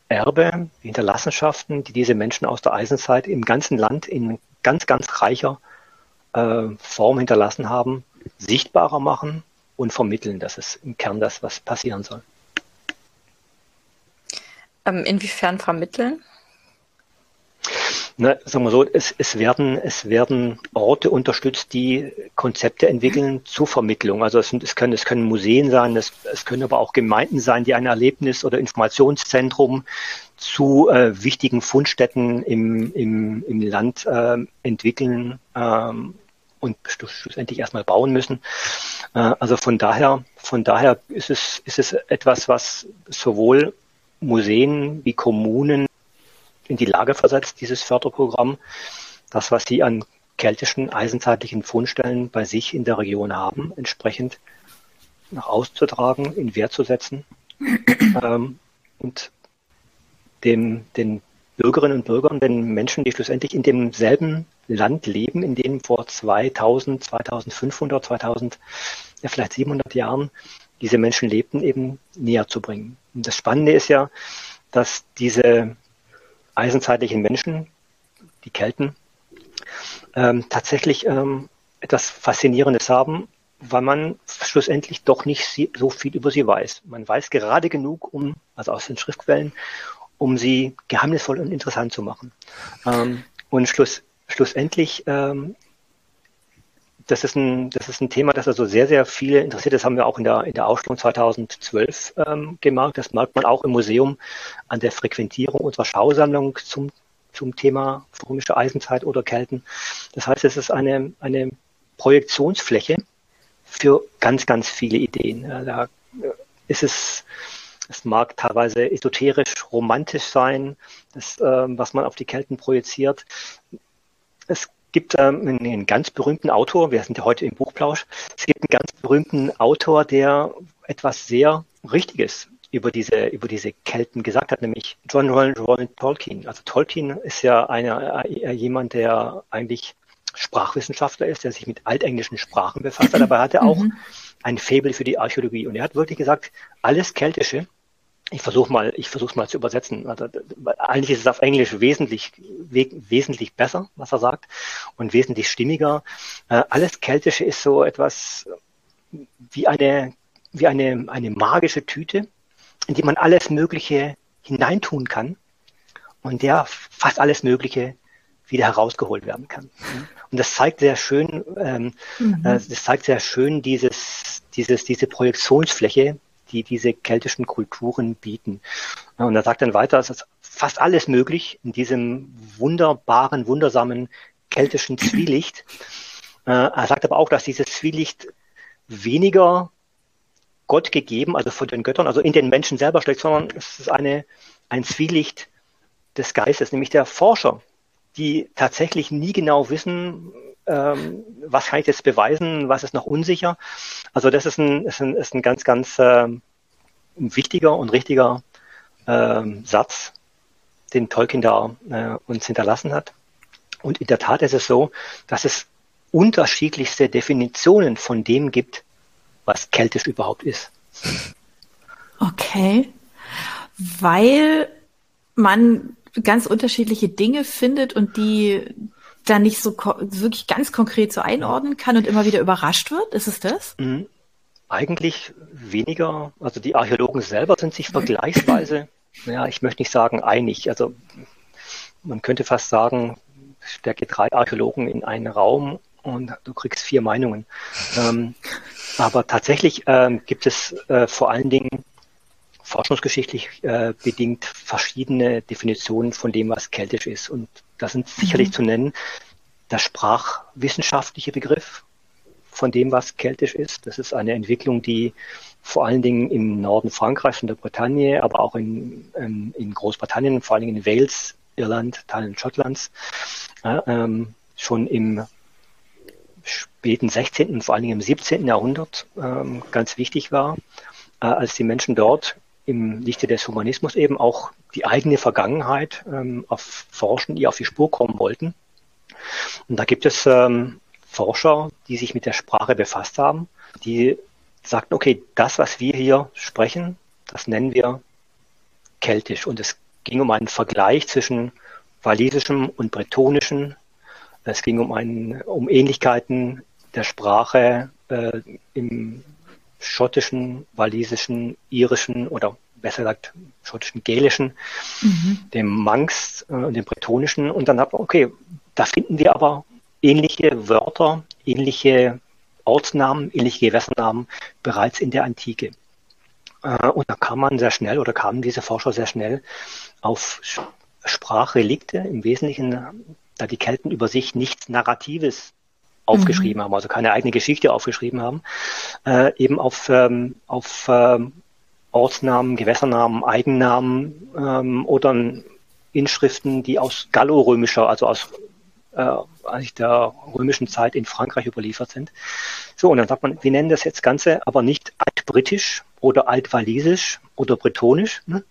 [SPEAKER 4] Erbe, die Hinterlassenschaften, die diese Menschen aus der Eisenzeit im ganzen Land in ganz, ganz reicher äh, Form hinterlassen haben, sichtbarer machen und vermitteln. Das ist im Kern das, was passieren soll.
[SPEAKER 3] Ähm, inwiefern vermitteln?
[SPEAKER 4] Na, sagen wir so, es, es, werden, es werden Orte unterstützt, die Konzepte entwickeln zur Vermittlung. Also es, sind, es, können, es können Museen sein, es, es können aber auch Gemeinden sein, die ein Erlebnis- oder Informationszentrum zu äh, wichtigen Fundstätten im, im, im Land äh, entwickeln ähm, und schlussendlich erstmal bauen müssen. Äh, also von daher, von daher ist es, ist es etwas, was sowohl Museen wie Kommunen in die Lage versetzt, dieses Förderprogramm, das, was sie an keltischen eisenzeitlichen Fundstellen bei sich in der Region haben, entsprechend nach auszutragen, in Wert zu setzen. Ähm, und dem, den Bürgerinnen und Bürgern, den Menschen, die schlussendlich in demselben Land leben, in dem vor 2000, 2500, 2000, ja vielleicht 700 Jahren diese Menschen lebten, eben näher zu bringen. Und das Spannende ist ja, dass diese eisenzeitlichen Menschen, die Kelten, ähm, tatsächlich ähm, etwas Faszinierendes haben, weil man schlussendlich doch nicht so viel über sie weiß. Man weiß gerade genug, um, also aus den Schriftquellen, um sie geheimnisvoll und interessant zu machen. Ähm, und schluss, schlussendlich ähm, das ist ein, das ist ein Thema, das also sehr, sehr viele interessiert. Das haben wir auch in der, in der Ausstellung 2012 ähm, gemerkt. Das merkt man auch im Museum an der Frequentierung unserer Schausammlung zum, zum Thema römische Eisenzeit oder Kelten. Das heißt, es ist eine, eine Projektionsfläche für ganz, ganz viele Ideen. Da ist es, es mag teilweise esoterisch, romantisch sein, das, ähm, was man auf die Kelten projiziert. Es gibt ähm, einen, ganz berühmten Autor, wir sind ja heute im Buchplausch, es gibt einen ganz berühmten Autor, der etwas sehr Richtiges über diese, über diese Kelten gesagt hat, nämlich John Roland, Roland Tolkien. Also Tolkien ist ja einer, äh, jemand, der eigentlich Sprachwissenschaftler ist, der sich mit altenglischen Sprachen befasst hat, aber er hatte auch mhm. ein Faible für die Archäologie. Und er hat wirklich gesagt, alles Keltische ich versuche mal, ich versuche mal zu übersetzen. Also, eigentlich ist es auf Englisch wesentlich, we wesentlich besser, was er sagt, und wesentlich stimmiger. Äh, alles Keltische ist so etwas wie eine, wie eine, eine magische Tüte, in die man alles Mögliche hineintun kann und der fast alles Mögliche wieder herausgeholt werden kann. Und das zeigt sehr schön, ähm, mhm. äh, das zeigt sehr schön dieses, dieses, diese Projektionsfläche, die diese keltischen Kulturen bieten. Und er sagt dann weiter, es ist fast alles möglich in diesem wunderbaren, wundersamen keltischen Zwielicht. Äh, er sagt aber auch, dass dieses Zwielicht weniger Gott gegeben, also von den Göttern, also in den Menschen selber steckt, sondern es ist eine, ein Zwielicht des Geistes, nämlich der Forscher, die tatsächlich nie genau wissen, ähm, was kann ich jetzt beweisen, was ist noch unsicher. Also das ist ein, ist ein, ist ein ganz, ganz ähm, wichtiger und richtiger ähm, Satz, den Tolkien da äh, uns hinterlassen hat. Und in der Tat ist es so, dass es unterschiedlichste Definitionen von dem gibt, was keltisch überhaupt ist.
[SPEAKER 2] Okay, weil man ganz unterschiedliche Dinge findet und die da nicht so wirklich ganz konkret so einordnen kann und immer wieder überrascht wird? Ist es das? Mhm.
[SPEAKER 4] Eigentlich weniger. Also die Archäologen selber sind sich vergleichsweise, ja, ich möchte nicht sagen einig. Also man könnte fast sagen, stecke drei Archäologen in einen Raum und du kriegst vier Meinungen. Ähm, aber tatsächlich ähm, gibt es äh, vor allen Dingen forschungsgeschichtlich äh, bedingt verschiedene Definitionen von dem, was keltisch ist. Und da sind sicherlich mhm. zu nennen der sprachwissenschaftliche Begriff von dem, was keltisch ist. Das ist eine Entwicklung, die vor allen Dingen im Norden Frankreichs und der Bretagne, aber auch in, ähm, in Großbritannien, vor allen Dingen in Wales, Irland, Teilen Schottlands, äh, ähm, schon im späten 16. und vor allen Dingen im 17. Jahrhundert ähm, ganz wichtig war, äh, als die Menschen dort im Lichte des Humanismus eben auch die eigene Vergangenheit ähm, erforschen, die auf die Spur kommen wollten. Und da gibt es ähm, Forscher, die sich mit der Sprache befasst haben, die sagten, okay, das, was wir hier sprechen, das nennen wir keltisch. Und es ging um einen Vergleich zwischen walisischem und bretonischem. Es ging um, einen, um Ähnlichkeiten der Sprache äh, im schottischen, walisischen, irischen oder besser gesagt schottischen, gälischen, mhm. dem Manx äh, und dem bretonischen. Und dann hat man, okay, da finden wir aber ähnliche Wörter, ähnliche Ortsnamen, ähnliche Gewässernamen bereits in der Antike. Äh, und da kam man sehr schnell oder kamen diese Forscher sehr schnell auf Sprachrelikte, im Wesentlichen, da die Kelten über sich nichts Narratives aufgeschrieben mhm. haben, also keine eigene Geschichte aufgeschrieben haben, äh, eben auf, ähm, auf ähm, Ortsnamen, Gewässernamen, Eigennamen ähm, oder Inschriften, die aus gallorömischer, also aus äh, eigentlich der römischen Zeit in Frankreich überliefert sind. So, und dann sagt man, wir nennen das jetzt Ganze aber nicht altbritisch oder altwalisisch oder bretonisch, ne,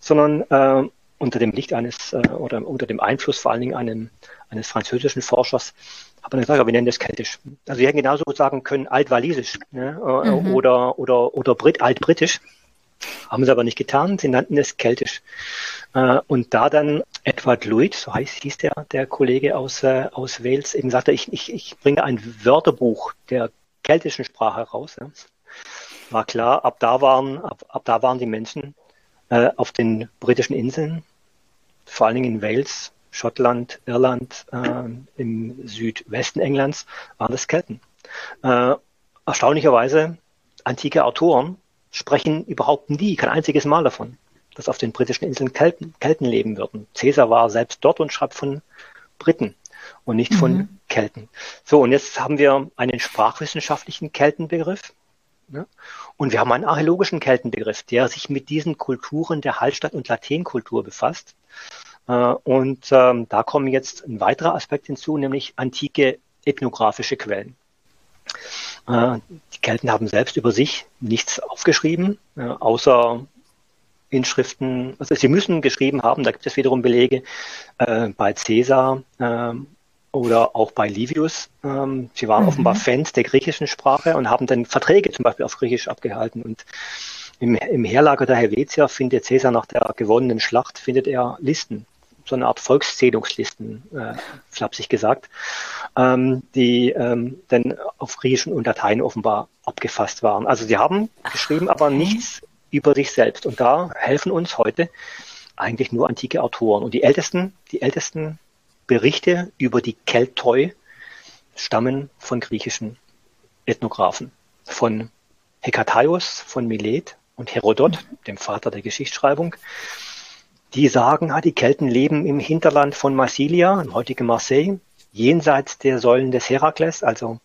[SPEAKER 4] sondern äh, unter dem Licht eines äh, oder unter dem Einfluss vor allen Dingen einem, eines französischen Forschers hat man gesagt, wir nennen das keltisch. Also wir hätten genauso sagen können altwalisisch ne, äh, mhm. oder, oder, oder Brit, altbritisch. Haben sie aber nicht getan, sie nannten es keltisch. Äh, und da dann Edward Lloyd, so heißt, hieß der, der Kollege aus, äh, aus Wales, eben sagte, ich, ich, ich bringe ein Wörterbuch der keltischen Sprache raus. War klar, ab da waren, ab, ab da waren die Menschen äh, auf den britischen Inseln, vor allen Dingen in Wales, Schottland, Irland, im Südwesten Englands, waren das Kelten. Erstaunlicherweise, antike Autoren sprechen überhaupt nie, kein einziges Mal davon, dass auf den britischen Inseln Kelten, Kelten leben würden. Caesar war selbst dort und schreibt von Briten und nicht von mhm. Kelten. So, und jetzt haben wir einen sprachwissenschaftlichen Keltenbegriff. Ne? Und wir haben einen archäologischen Keltenbegriff, der sich mit diesen Kulturen der Hallstatt- und Latènkultur befasst. Äh, und ähm, da kommen jetzt ein weiterer Aspekt hinzu, nämlich antike ethnografische Quellen. Äh, die Kelten haben selbst über sich nichts aufgeschrieben, äh, außer Inschriften, also sie müssen geschrieben haben, da gibt es wiederum Belege äh, bei Caesar oder auch bei Livius. Ähm, sie waren mhm. offenbar Fans der griechischen Sprache und haben dann Verträge zum Beispiel auf Griechisch abgehalten. Und im, im Heerlager der Helvetia findet Caesar nach der gewonnenen Schlacht, findet er Listen so eine Art Volkszählungslisten, äh, flapsig gesagt, ähm, die ähm, dann auf Griechisch und Latein offenbar abgefasst waren. Also sie haben geschrieben, aber nichts über sich selbst. Und da helfen uns heute eigentlich nur antike Autoren. Und die ältesten, die ältesten Berichte über die Keltoi stammen von griechischen Ethnographen, von Hekataios, von Milet und Herodot, dem Vater der Geschichtsschreibung die sagen, ah, die Kelten leben im Hinterland von Massilia, im heutigen Marseille, jenseits der Säulen des Herakles, also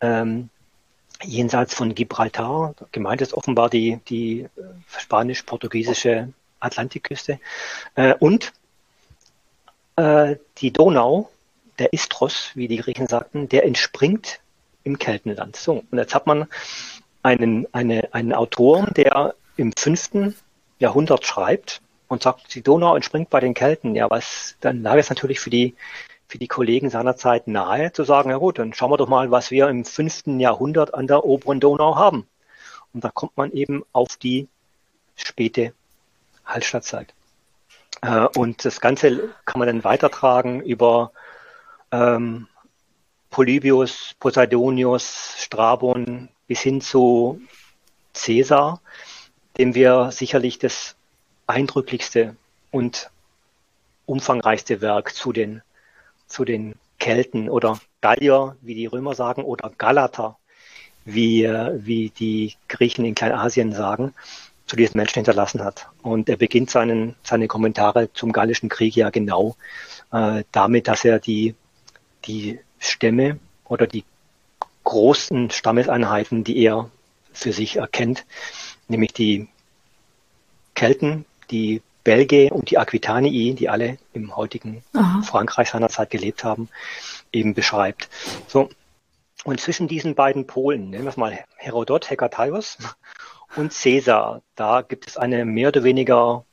[SPEAKER 4] ähm, jenseits von Gibraltar. Gemeint ist offenbar die, die äh, spanisch-portugiesische Atlantikküste. Äh, und äh, die Donau, der Istros, wie die Griechen sagten, der entspringt im Keltenland. So, und jetzt hat man einen, eine, einen Autoren, der im fünften Jahrhundert schreibt, und sagt, die Donau entspringt bei den Kelten. Ja, was, dann lag es natürlich für die, für die Kollegen seinerzeit nahe, zu sagen, ja gut, dann schauen wir doch mal, was wir im fünften Jahrhundert an der oberen Donau haben. Und da kommt man eben auf die späte Hallstattzeit. Äh, und das Ganze kann man dann weitertragen über ähm, Polybius, Poseidonius, Strabon bis hin zu Caesar, dem wir sicherlich das eindrücklichste und umfangreichste Werk zu den, zu den Kelten oder Gallier, wie die Römer sagen, oder Galater, wie, wie die Griechen in Kleinasien sagen, zu diesem Menschen hinterlassen hat. Und er beginnt seinen, seine Kommentare zum Gallischen Krieg ja genau äh, damit, dass er die, die Stämme oder die großen Stammeseinheiten, die er für sich erkennt, nämlich die Kelten, die Belge und die Aquitanii, die alle im heutigen Aha. Frankreich seinerzeit gelebt haben, eben beschreibt. So. Und zwischen diesen beiden Polen, nehmen wir es mal Herodot, Hekataios und Caesar, da gibt es eine mehr oder weniger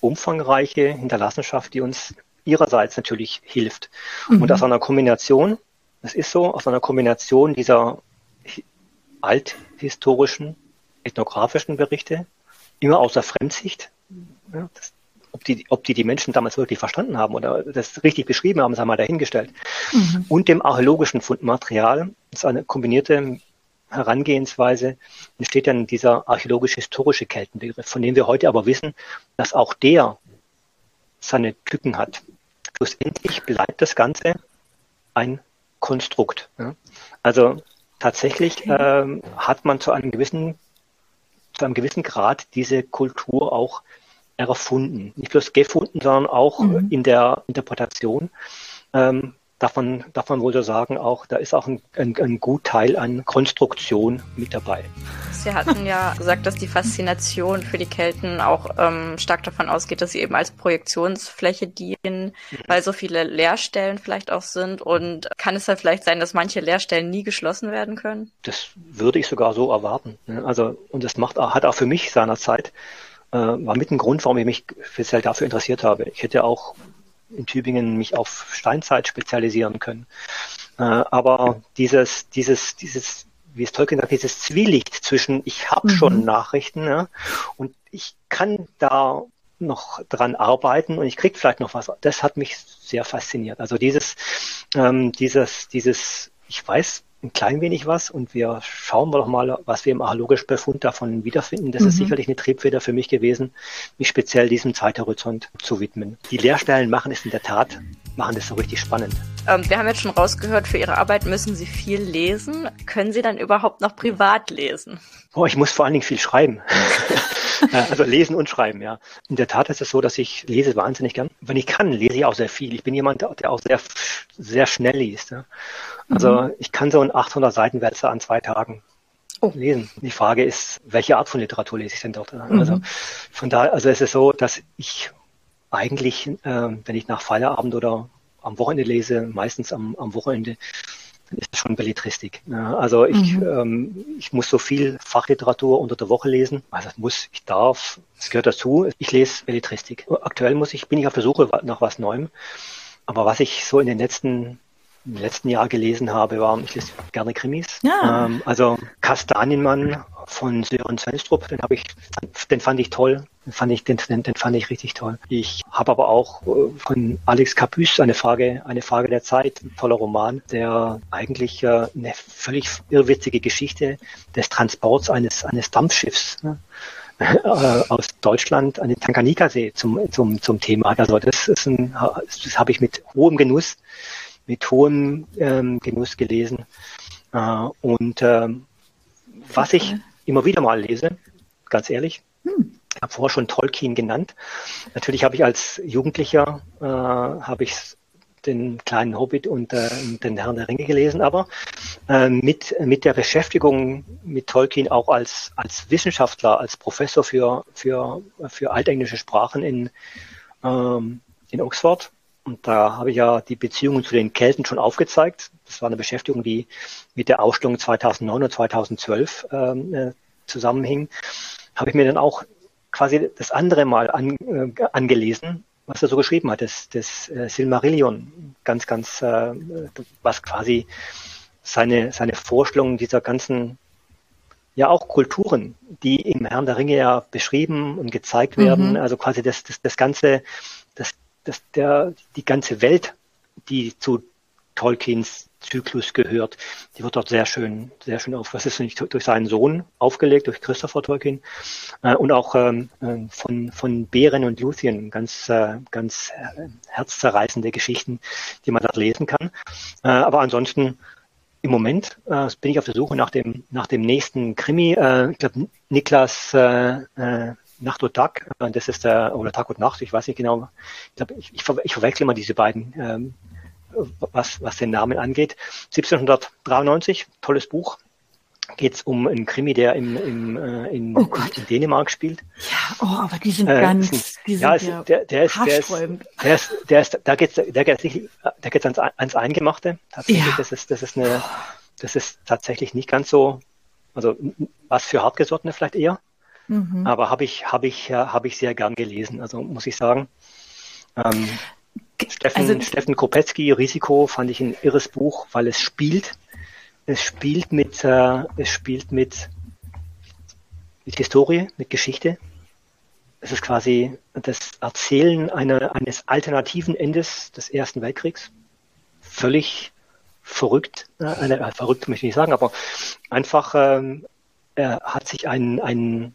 [SPEAKER 4] umfangreiche Hinterlassenschaft, die uns ihrerseits natürlich hilft. Mhm. Und aus einer Kombination, das ist so, aus einer Kombination dieser althistorischen, ethnografischen Berichte, immer aus der Fremdsicht, ja, das, ob, die, ob die die Menschen damals wirklich verstanden haben oder das richtig beschrieben haben, sei mal dahingestellt, mhm. und dem archäologischen Fundmaterial, das ist eine kombinierte Herangehensweise, entsteht dann dieser archäologisch-historische Keltenbegriff, von dem wir heute aber wissen, dass auch der seine Tücken hat. Schlussendlich bleibt das Ganze ein Konstrukt. Ja. Also tatsächlich ähm, hat man zu einem gewissen zu einem gewissen Grad diese Kultur auch erfunden. Nicht bloß gefunden, sondern auch mhm. in der Interpretation. Ähm, darf man, darf man wohl so sagen, auch, da ist auch ein, ein, ein gut Teil an Konstruktion mit dabei.
[SPEAKER 3] Sie hatten ja gesagt, dass die Faszination für die Kelten auch ähm, stark davon ausgeht, dass sie eben als Projektionsfläche dienen, mhm. weil so viele Leerstellen vielleicht auch sind. Und kann es dann vielleicht sein, dass manche Leerstellen nie geschlossen werden können?
[SPEAKER 4] Das würde ich sogar so erwarten. Ne? Also, und das macht, hat auch für mich seinerzeit, äh, war mit ein Grund, warum ich mich speziell dafür interessiert habe. Ich hätte auch in Tübingen mich auf Steinzeit spezialisieren können. Äh, aber dieses, dieses, dieses, wie es Tolkien sagt, dieses Zwielicht zwischen ich habe mhm. schon Nachrichten ja, und ich kann da noch dran arbeiten und ich krieg vielleicht noch was. Das hat mich sehr fasziniert. Also dieses, ähm, dieses, dieses, ich weiß ein klein wenig was und wir schauen wir doch mal, was wir im archäologischen Befund davon wiederfinden. Das mhm. ist sicherlich eine Triebfeder für mich gewesen, mich speziell diesem Zeithorizont zu widmen. Die Lehrstellen machen es in der Tat, machen das so richtig spannend.
[SPEAKER 3] Ähm, wir haben jetzt schon rausgehört, für Ihre Arbeit müssen Sie viel lesen. Können Sie dann überhaupt noch privat lesen?
[SPEAKER 4] Oh, ich muss vor allen Dingen viel schreiben. also lesen und schreiben, ja. In der Tat ist es so, dass ich lese wahnsinnig gern. Wenn ich kann, lese ich auch sehr viel. Ich bin jemand, der auch sehr, sehr schnell liest. Ja. Also mhm. ich kann so ein 800 Seitenwälzer an zwei Tagen oh. lesen. Die Frage ist, welche Art von Literatur lese ich denn dort? Mhm. Also von daher, also es ist so, dass ich eigentlich, äh, wenn ich nach Feierabend oder am Wochenende lese, meistens am, am Wochenende, dann ist es schon Belletristik. Ja, also ich, mhm. ähm, ich muss so viel Fachliteratur unter der Woche lesen. Also das muss, ich darf, es gehört dazu. Ich lese Belletristik. Aktuell muss ich, bin ich auf der Suche nach was Neuem. Aber was ich so in den letzten im letzten Jahr gelesen habe, war, ich lese gerne Krimis. Ja. Ähm, also Kastanienmann von Sören Svenstrup, den habe ich, den fand ich toll. Den fand ich, den, den, fand ich richtig toll. Ich habe aber auch äh, von Alex Capuce eine Frage, eine Frage der Zeit, ein toller Roman, der eigentlich äh, eine völlig irrwitzige Geschichte des Transports eines, eines Dampfschiffs ne? äh, aus Deutschland an den Tanganika-See zum, zum, zum Thema hat. Also das ist ein, das habe ich mit hohem Genuss mit hohem ähm, Genuss gelesen. Äh, und ähm, was ich immer wieder mal lese, ganz ehrlich, hm. ich habe vorher schon Tolkien genannt. Natürlich habe ich als Jugendlicher äh, habe ich den kleinen Hobbit und äh, den Herrn der Ringe gelesen, aber äh, mit, mit der Beschäftigung mit Tolkien auch als, als Wissenschaftler, als Professor für, für, für altenglische Sprachen in, ähm, in Oxford und da habe ich ja die Beziehungen zu den Kelten schon aufgezeigt. Das war eine Beschäftigung, die mit der Ausstellung 2009 und 2012 ähm, äh, zusammenhing. Habe ich mir dann auch quasi das andere Mal an, äh, angelesen, was er so geschrieben hat, das, das äh, Silmarillion. Ganz, ganz, äh, was quasi seine, seine Vorstellungen dieser ganzen ja auch Kulturen, die im Herrn der Ringe ja beschrieben und gezeigt werden. Mhm. Also quasi das, das, das ganze, das dass der, die ganze Welt, die zu Tolkiens Zyklus gehört, die wird dort sehr schön, sehr schön auf, was ist nicht durch seinen Sohn aufgelegt, durch Christopher Tolkien, äh, und auch ähm, äh, von, von Beren und Luthien, ganz, äh, ganz äh, herzzerreißende Geschichten, die man dort lesen kann. Aber ansonsten, im Moment bin ich auf der Suche nach dem, nach dem nächsten Krimi. Ich glaube, Niklas Nacht und Tag, das ist der, oder Tag und Nacht, ich weiß nicht genau. Ich, ich, ich, ver, ich verwechsel immer diese beiden, ähm, was, was den Namen angeht. 1793, tolles Buch. Geht es um einen Krimi, der im, im, äh, in, oh in, Dänemark spielt.
[SPEAKER 2] Ja, oh, aber die sind äh, ganz, die sind
[SPEAKER 4] ja, der, der ist, der ist, der ist, der ist, da geht's, da geht's nicht, da geht's ans, ans Eingemachte. Tatsächlich, ja. das ist, das ist eine, das ist tatsächlich nicht ganz so, also was für Hartgesottene vielleicht eher. Mhm. Aber habe ich, habe ich, habe ich sehr gern gelesen. Also muss ich sagen. Ähm, Steffen, also, Steffen Kopetzky, Risiko, fand ich ein irres Buch, weil es spielt. Es spielt mit, äh, es spielt mit, mit Historie, mit Geschichte. Es ist quasi das Erzählen einer, eines alternativen Endes des Ersten Weltkriegs. Völlig verrückt, äh, äh, verrückt möchte ich nicht sagen, aber einfach ähm, er hat sich einen, einen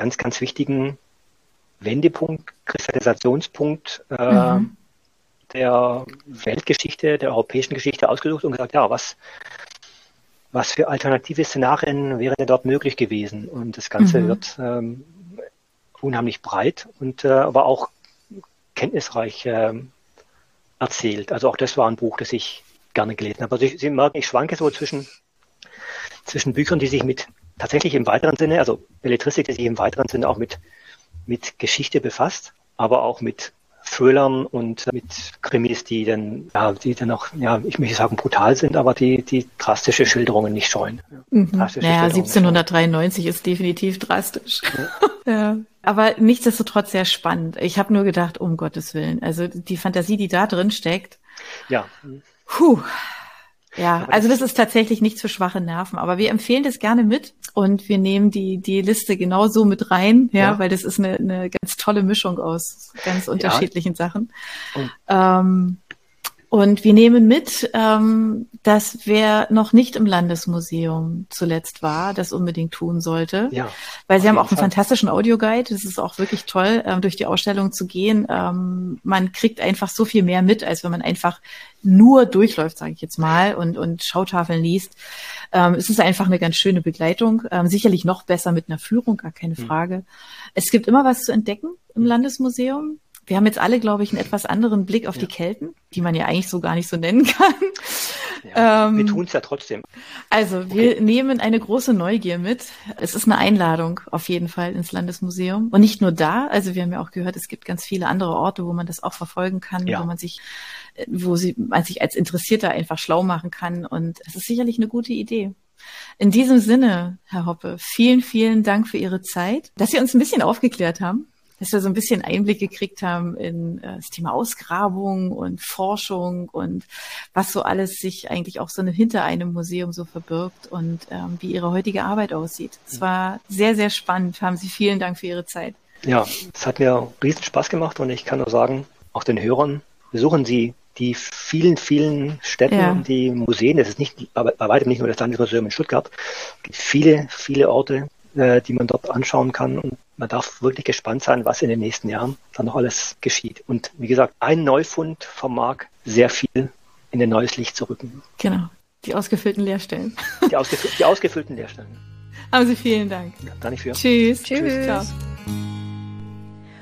[SPEAKER 4] ganz, ganz wichtigen Wendepunkt, Kristallisationspunkt äh, mhm. der Weltgeschichte, der europäischen Geschichte ausgesucht und gesagt, ja, was, was für alternative Szenarien wären denn dort möglich gewesen? Und das Ganze mhm. wird ähm, unheimlich breit und äh, aber auch kenntnisreich äh, erzählt. Also auch das war ein Buch, das ich gerne gelesen habe. Also ich, Sie merken, ich schwanke so zwischen, zwischen Büchern, die sich mit tatsächlich im weiteren Sinne, also Belletristik, die sich im weiteren Sinne auch mit, mit Geschichte befasst, aber auch mit Thrillern und mit Krimis, die dann, ja, die dann auch, ja, ich möchte sagen brutal sind, aber die, die drastische Schilderungen nicht scheuen.
[SPEAKER 2] Mhm. Naja, 1793 ist definitiv drastisch. Ja. ja. Aber nichtsdestotrotz sehr spannend. Ich habe nur gedacht, um Gottes Willen, also die Fantasie, die da drin steckt.
[SPEAKER 4] Ja.
[SPEAKER 2] Puh. Ja, also das ist tatsächlich nichts für schwache Nerven, aber wir empfehlen das gerne mit und wir nehmen die, die Liste genauso mit rein, ja, ja. weil das ist eine, eine ganz tolle Mischung aus ganz unterschiedlichen ja. Sachen. Ähm, und wir nehmen mit, ähm, dass wer noch nicht im Landesmuseum zuletzt war, das unbedingt tun sollte. Ja, weil sie haben auch einen Fall. fantastischen Audioguide. Das ist auch wirklich toll, ähm, durch die Ausstellung zu gehen. Ähm, man kriegt einfach so viel mehr mit, als wenn man einfach nur durchläuft, sage ich jetzt mal, und, und Schautafeln liest. Ähm, es ist einfach eine ganz schöne Begleitung. Ähm, sicherlich noch besser mit einer Führung, gar keine hm. Frage. Hm. Es gibt immer was zu entdecken im Landesmuseum. Wir haben jetzt alle, glaube ich, einen etwas anderen Blick auf ja. die Kelten, die man ja eigentlich so gar nicht so nennen kann.
[SPEAKER 4] Ja, ähm, wir tun es ja trotzdem.
[SPEAKER 2] Also wir okay. nehmen eine große Neugier mit. Es ist eine Einladung auf jeden Fall ins Landesmuseum. Und nicht nur da, also wir haben ja auch gehört, es gibt ganz viele andere Orte, wo man das auch verfolgen kann, ja. wo man sich, äh, wo sie, man sich als Interessierter einfach schlau machen kann. Und es ist sicherlich eine gute Idee. In diesem Sinne, Herr Hoppe, vielen, vielen Dank für Ihre Zeit, dass Sie uns ein bisschen aufgeklärt haben dass wir so ein bisschen Einblick gekriegt haben in äh, das Thema Ausgrabung und Forschung und was so alles sich eigentlich auch so hinter einem Museum so verbirgt und ähm, wie Ihre heutige Arbeit aussieht. Es war sehr, sehr spannend. Haben Sie vielen Dank für Ihre Zeit.
[SPEAKER 4] Ja, es hat mir riesen Spaß gemacht und ich kann nur sagen, auch den Hörern, besuchen Sie die vielen, vielen Städte, ja. die Museen, das ist nicht, bei weitem nicht nur das Landesmuseum in Stuttgart, es gibt viele, viele Orte, äh, die man dort anschauen kann. Und man darf wirklich gespannt sein, was in den nächsten Jahren dann noch alles geschieht. Und wie gesagt, ein Neufund vermag sehr viel in ein neues Licht zu rücken.
[SPEAKER 2] Genau. Die ausgefüllten Leerstellen.
[SPEAKER 4] Die, ausgefü die ausgefüllten Leerstellen.
[SPEAKER 2] Haben Sie vielen Dank.
[SPEAKER 4] Ja, danke für.
[SPEAKER 2] Tschüss. Tschüss. Tschüss. Ciao.